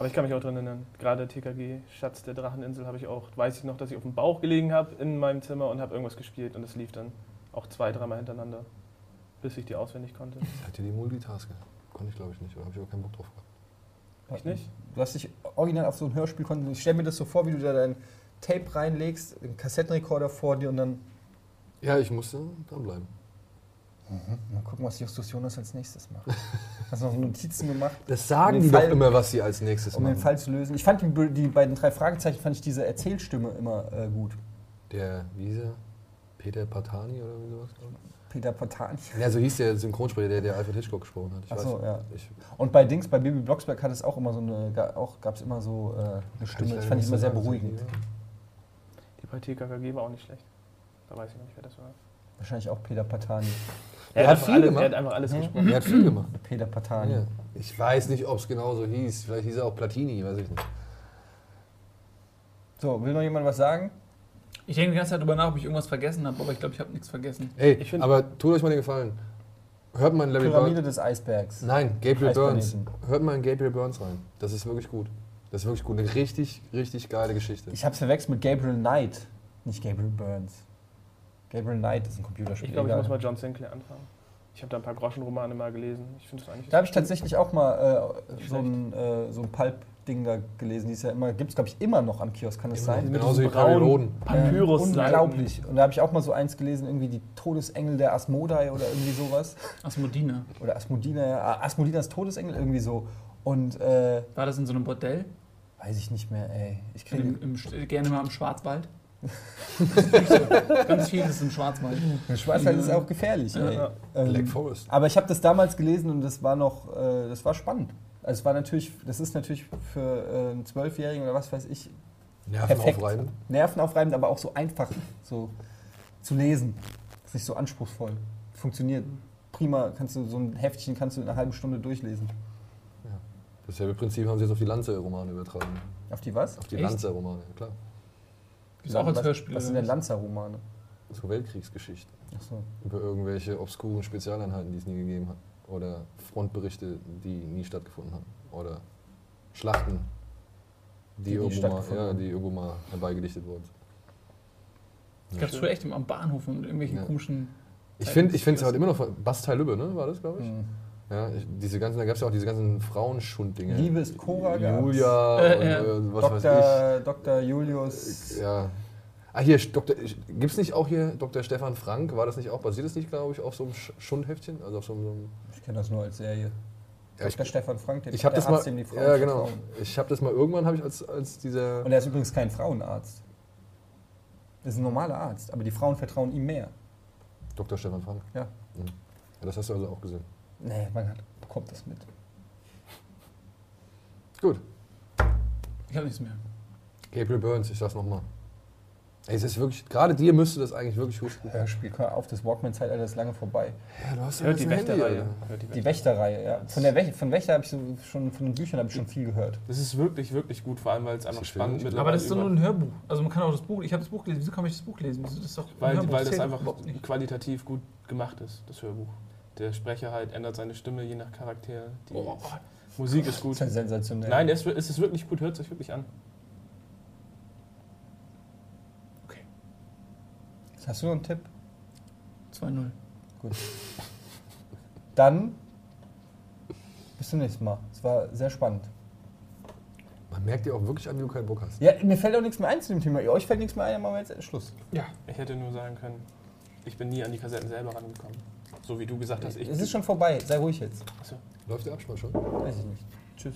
Aber ich kann mich auch dran erinnern. Gerade TKG, Schatz der Dracheninsel, habe ich auch, weiß ich noch, dass ich auf dem Bauch gelegen habe in meinem Zimmer und habe irgendwas gespielt und es lief dann auch zwei, dreimal hintereinander, bis ich die auswendig konnte. Hat ihr die Multitasker? Konnte ich glaube ich nicht, oder habe ich auch keinen Bock drauf gehabt. Ich nicht? Du hast dich original auf so ein Hörspiel konzentriert. Ich stelle mir das so vor, wie du da dein Tape reinlegst, den Kassettenrekorder vor dir und dann. Ja, ich musste dranbleiben. Mal gucken, was Justus Jonas als nächstes macht. Hast du noch Notizen gemacht, Das sagen Um die den doch Fall- immer, was sie als nächstes um den machen. Fall zu lösen? Ich fand die, die beiden drei Fragezeichen, fand ich diese Erzählstimme immer äh, gut. Der, wie hieß er? Peter Patani oder wie sowas? ich? Peter Patani. Ja, so hieß der Synchronsprecher, der, der Alfred Hitchcock gesprochen hat. Ich Ach weiß so, nicht. ja. Ich, Und bei Dings, bei Baby Blocksberg hat es auch immer so eine, auch gab es immer so äh, eine Stimme. Das fand ich immer sehr beruhigend. Die bei TKKG war auch nicht schlecht. Da weiß ich nicht, wer das war. Wahrscheinlich auch Peter Patani. Er, hat einfach viel alles, gemacht. er hat einfach alles Hm? gesprochen. Er hat viel gemacht. Peter Patani. Ja. Ich weiß nicht, ob es genau so hieß. Vielleicht hieß er auch Platini, weiß ich nicht. So, will noch jemand was sagen? Ich denke die ganze Zeit darüber nach, ob ich irgendwas vergessen habe, aber ich glaube, ich habe nichts vergessen. Ey, Ich find- aber tut euch mal den Gefallen. Hört mal in Larry Pyramide Burns. des Eisbergs. Nein, Gabriel Burns. Hört mal in Gabriel Burns rein. Das ist wirklich gut. Das ist wirklich gut. Eine richtig, richtig geile Geschichte. Ich habe es verwechselt mit Gabriel Knight, nicht Gabriel Burns. Gabriel Knight ist ein Computerspiel. Ich glaube, ich muss mal John Sinclair anfangen. Ich habe da ein paar Groschenromane mal gelesen. Ich finde das eigentlich. Da habe ich tatsächlich auch mal äh, so ein, äh, so ein Pulp Ding da gelesen. Die ist ja immer, gibt es, glaube ich, immer noch am Kiosk, kann das Immer sein? wie Perry braunen. Papyrus. Unglaublich. Und da habe ich auch mal so eins gelesen, irgendwie die Todesengel der Asmodai oder irgendwie sowas. Asmodina. Oder Asmodina, ja. Ah, Asmodinas Todesengel, irgendwie so. Und äh, War das in so einem Bordell? weiß ich nicht mehr, ey. Ich kriege. Im, im, Sch- gerne mal im Schwarzwald? ganz viel ist im Schwarzwald. Schwarzwald ist auch gefährlich, ey. Ja. Ähm, Black Forest. Aber ich habe das damals gelesen und das war noch, äh, das war spannend. Also es war natürlich, das ist natürlich für äh, einen Zwölfjährigen oder was weiß ich, Nerven perfekt. aufreiben. nervenaufreibend, aber auch so einfach so zu lesen. ist nicht so anspruchsvoll. Funktioniert prima. Kannst du so ein Heftchen kannst du in einer halben Stunde durchlesen. Dasselbe Prinzip haben sie jetzt auf die Lanze-Romane übertragen. Auf die was? Auf die? Lanze-Romane, klar. Ist auch als was, Hörspiel. Was sind denn Lanzer-Romane? So Weltkriegsgeschichten. Achso. Über irgendwelche obskuren Spezialeinheiten, die es nie gegeben hat. Oder Frontberichte, die nie stattgefunden haben. Oder Schlachten, die, Die irgendwo, mal, ja, die irgendwo mal herbeigedichtet wurden. Das gab es früher echt am Bahnhof und irgendwelchen Ja. komischen. Ich finde ich es halt immer noch von Bastei Lübbe, ne? War das, glaube ich? Hm. Ja, ich, diese ganzen, da gab es ja auch diese ganzen Frauenschund-Dinge. Liebe ist Cora gab's. Julia Äh, und äh, was weiß Dr. Dr. Julius. ich. Ja. Ah, hier, Dr. Gibt es nicht auch hier Dr. Stefan Frank? War das nicht auch, basiert das nicht, glaube ich, auf so einem Sch- Schundheftchen? Also auf so einem. So einem Ich kenne das nur als Serie. ja, ich Dr. Stefan Frank, den ich habe der das mal. Arzt, dem die Frauen Ja, genau. vertrauen. Ich habe das mal irgendwann, habe ich als, als dieser. Und er ist übrigens kein Frauenarzt. Das ist ein normaler Arzt, aber die Frauen vertrauen ihm mehr. Dr. Stefan Frank. Ja. Mhm. Ja, das hast du also auch gesehen. Nee, man hat, bekommt das mit. Gut. Ich habe nichts mehr. Gabriel Burns, ich sag's nochmal. Ey, es ist wirklich, gerade dir müsste das eigentlich wirklich gut tun. Hörspiel, hör auf, das Walkman-Zeitalter ist lange vorbei. Ja, du hast Hört die Wächterreihe. Hört die Die Wächter. Wächterreihe, ja. Von, der Wäch von Wächter habe ich so schon, von den Büchern habe ich schon viel gehört. Das ist wirklich, wirklich gut, vor allem weil es einfach spannend mittlerweile Aber das ist doch nur ein Hörbuch. Also man kann auch das Buch. Ich habe das Buch gelesen. Wieso kann ich das Buch lesen? Das ist doch ein Weil, Hörbuch. weil das einfach qualitativ gut gemacht ist, das Hörbuch. Der Sprecher halt ändert seine Stimme je nach Charakter. Die Oh, Musik ist Das gut. ist ja sensationell. Nein, es ist, es ist wirklich gut, hört sich wirklich an. Hast du noch einen Tipp? 2-0. Dann bis zum nächsten Mal. Es war sehr spannend. Man merkt dir auch wirklich an, wie du keinen Bock hast. Ja, mir fällt auch nichts mehr ein zu dem Thema. Euch fällt nichts mehr ein, dann machen wir jetzt Schluss. Ja. Ich hätte nur sagen können, ich bin nie an die Kassetten selber rangekommen. So wie du gesagt hast, ich. es ist schon vorbei, sei ruhig jetzt. Achso. Läuft der Abspann schon? Weiß ich nicht. Tschüss.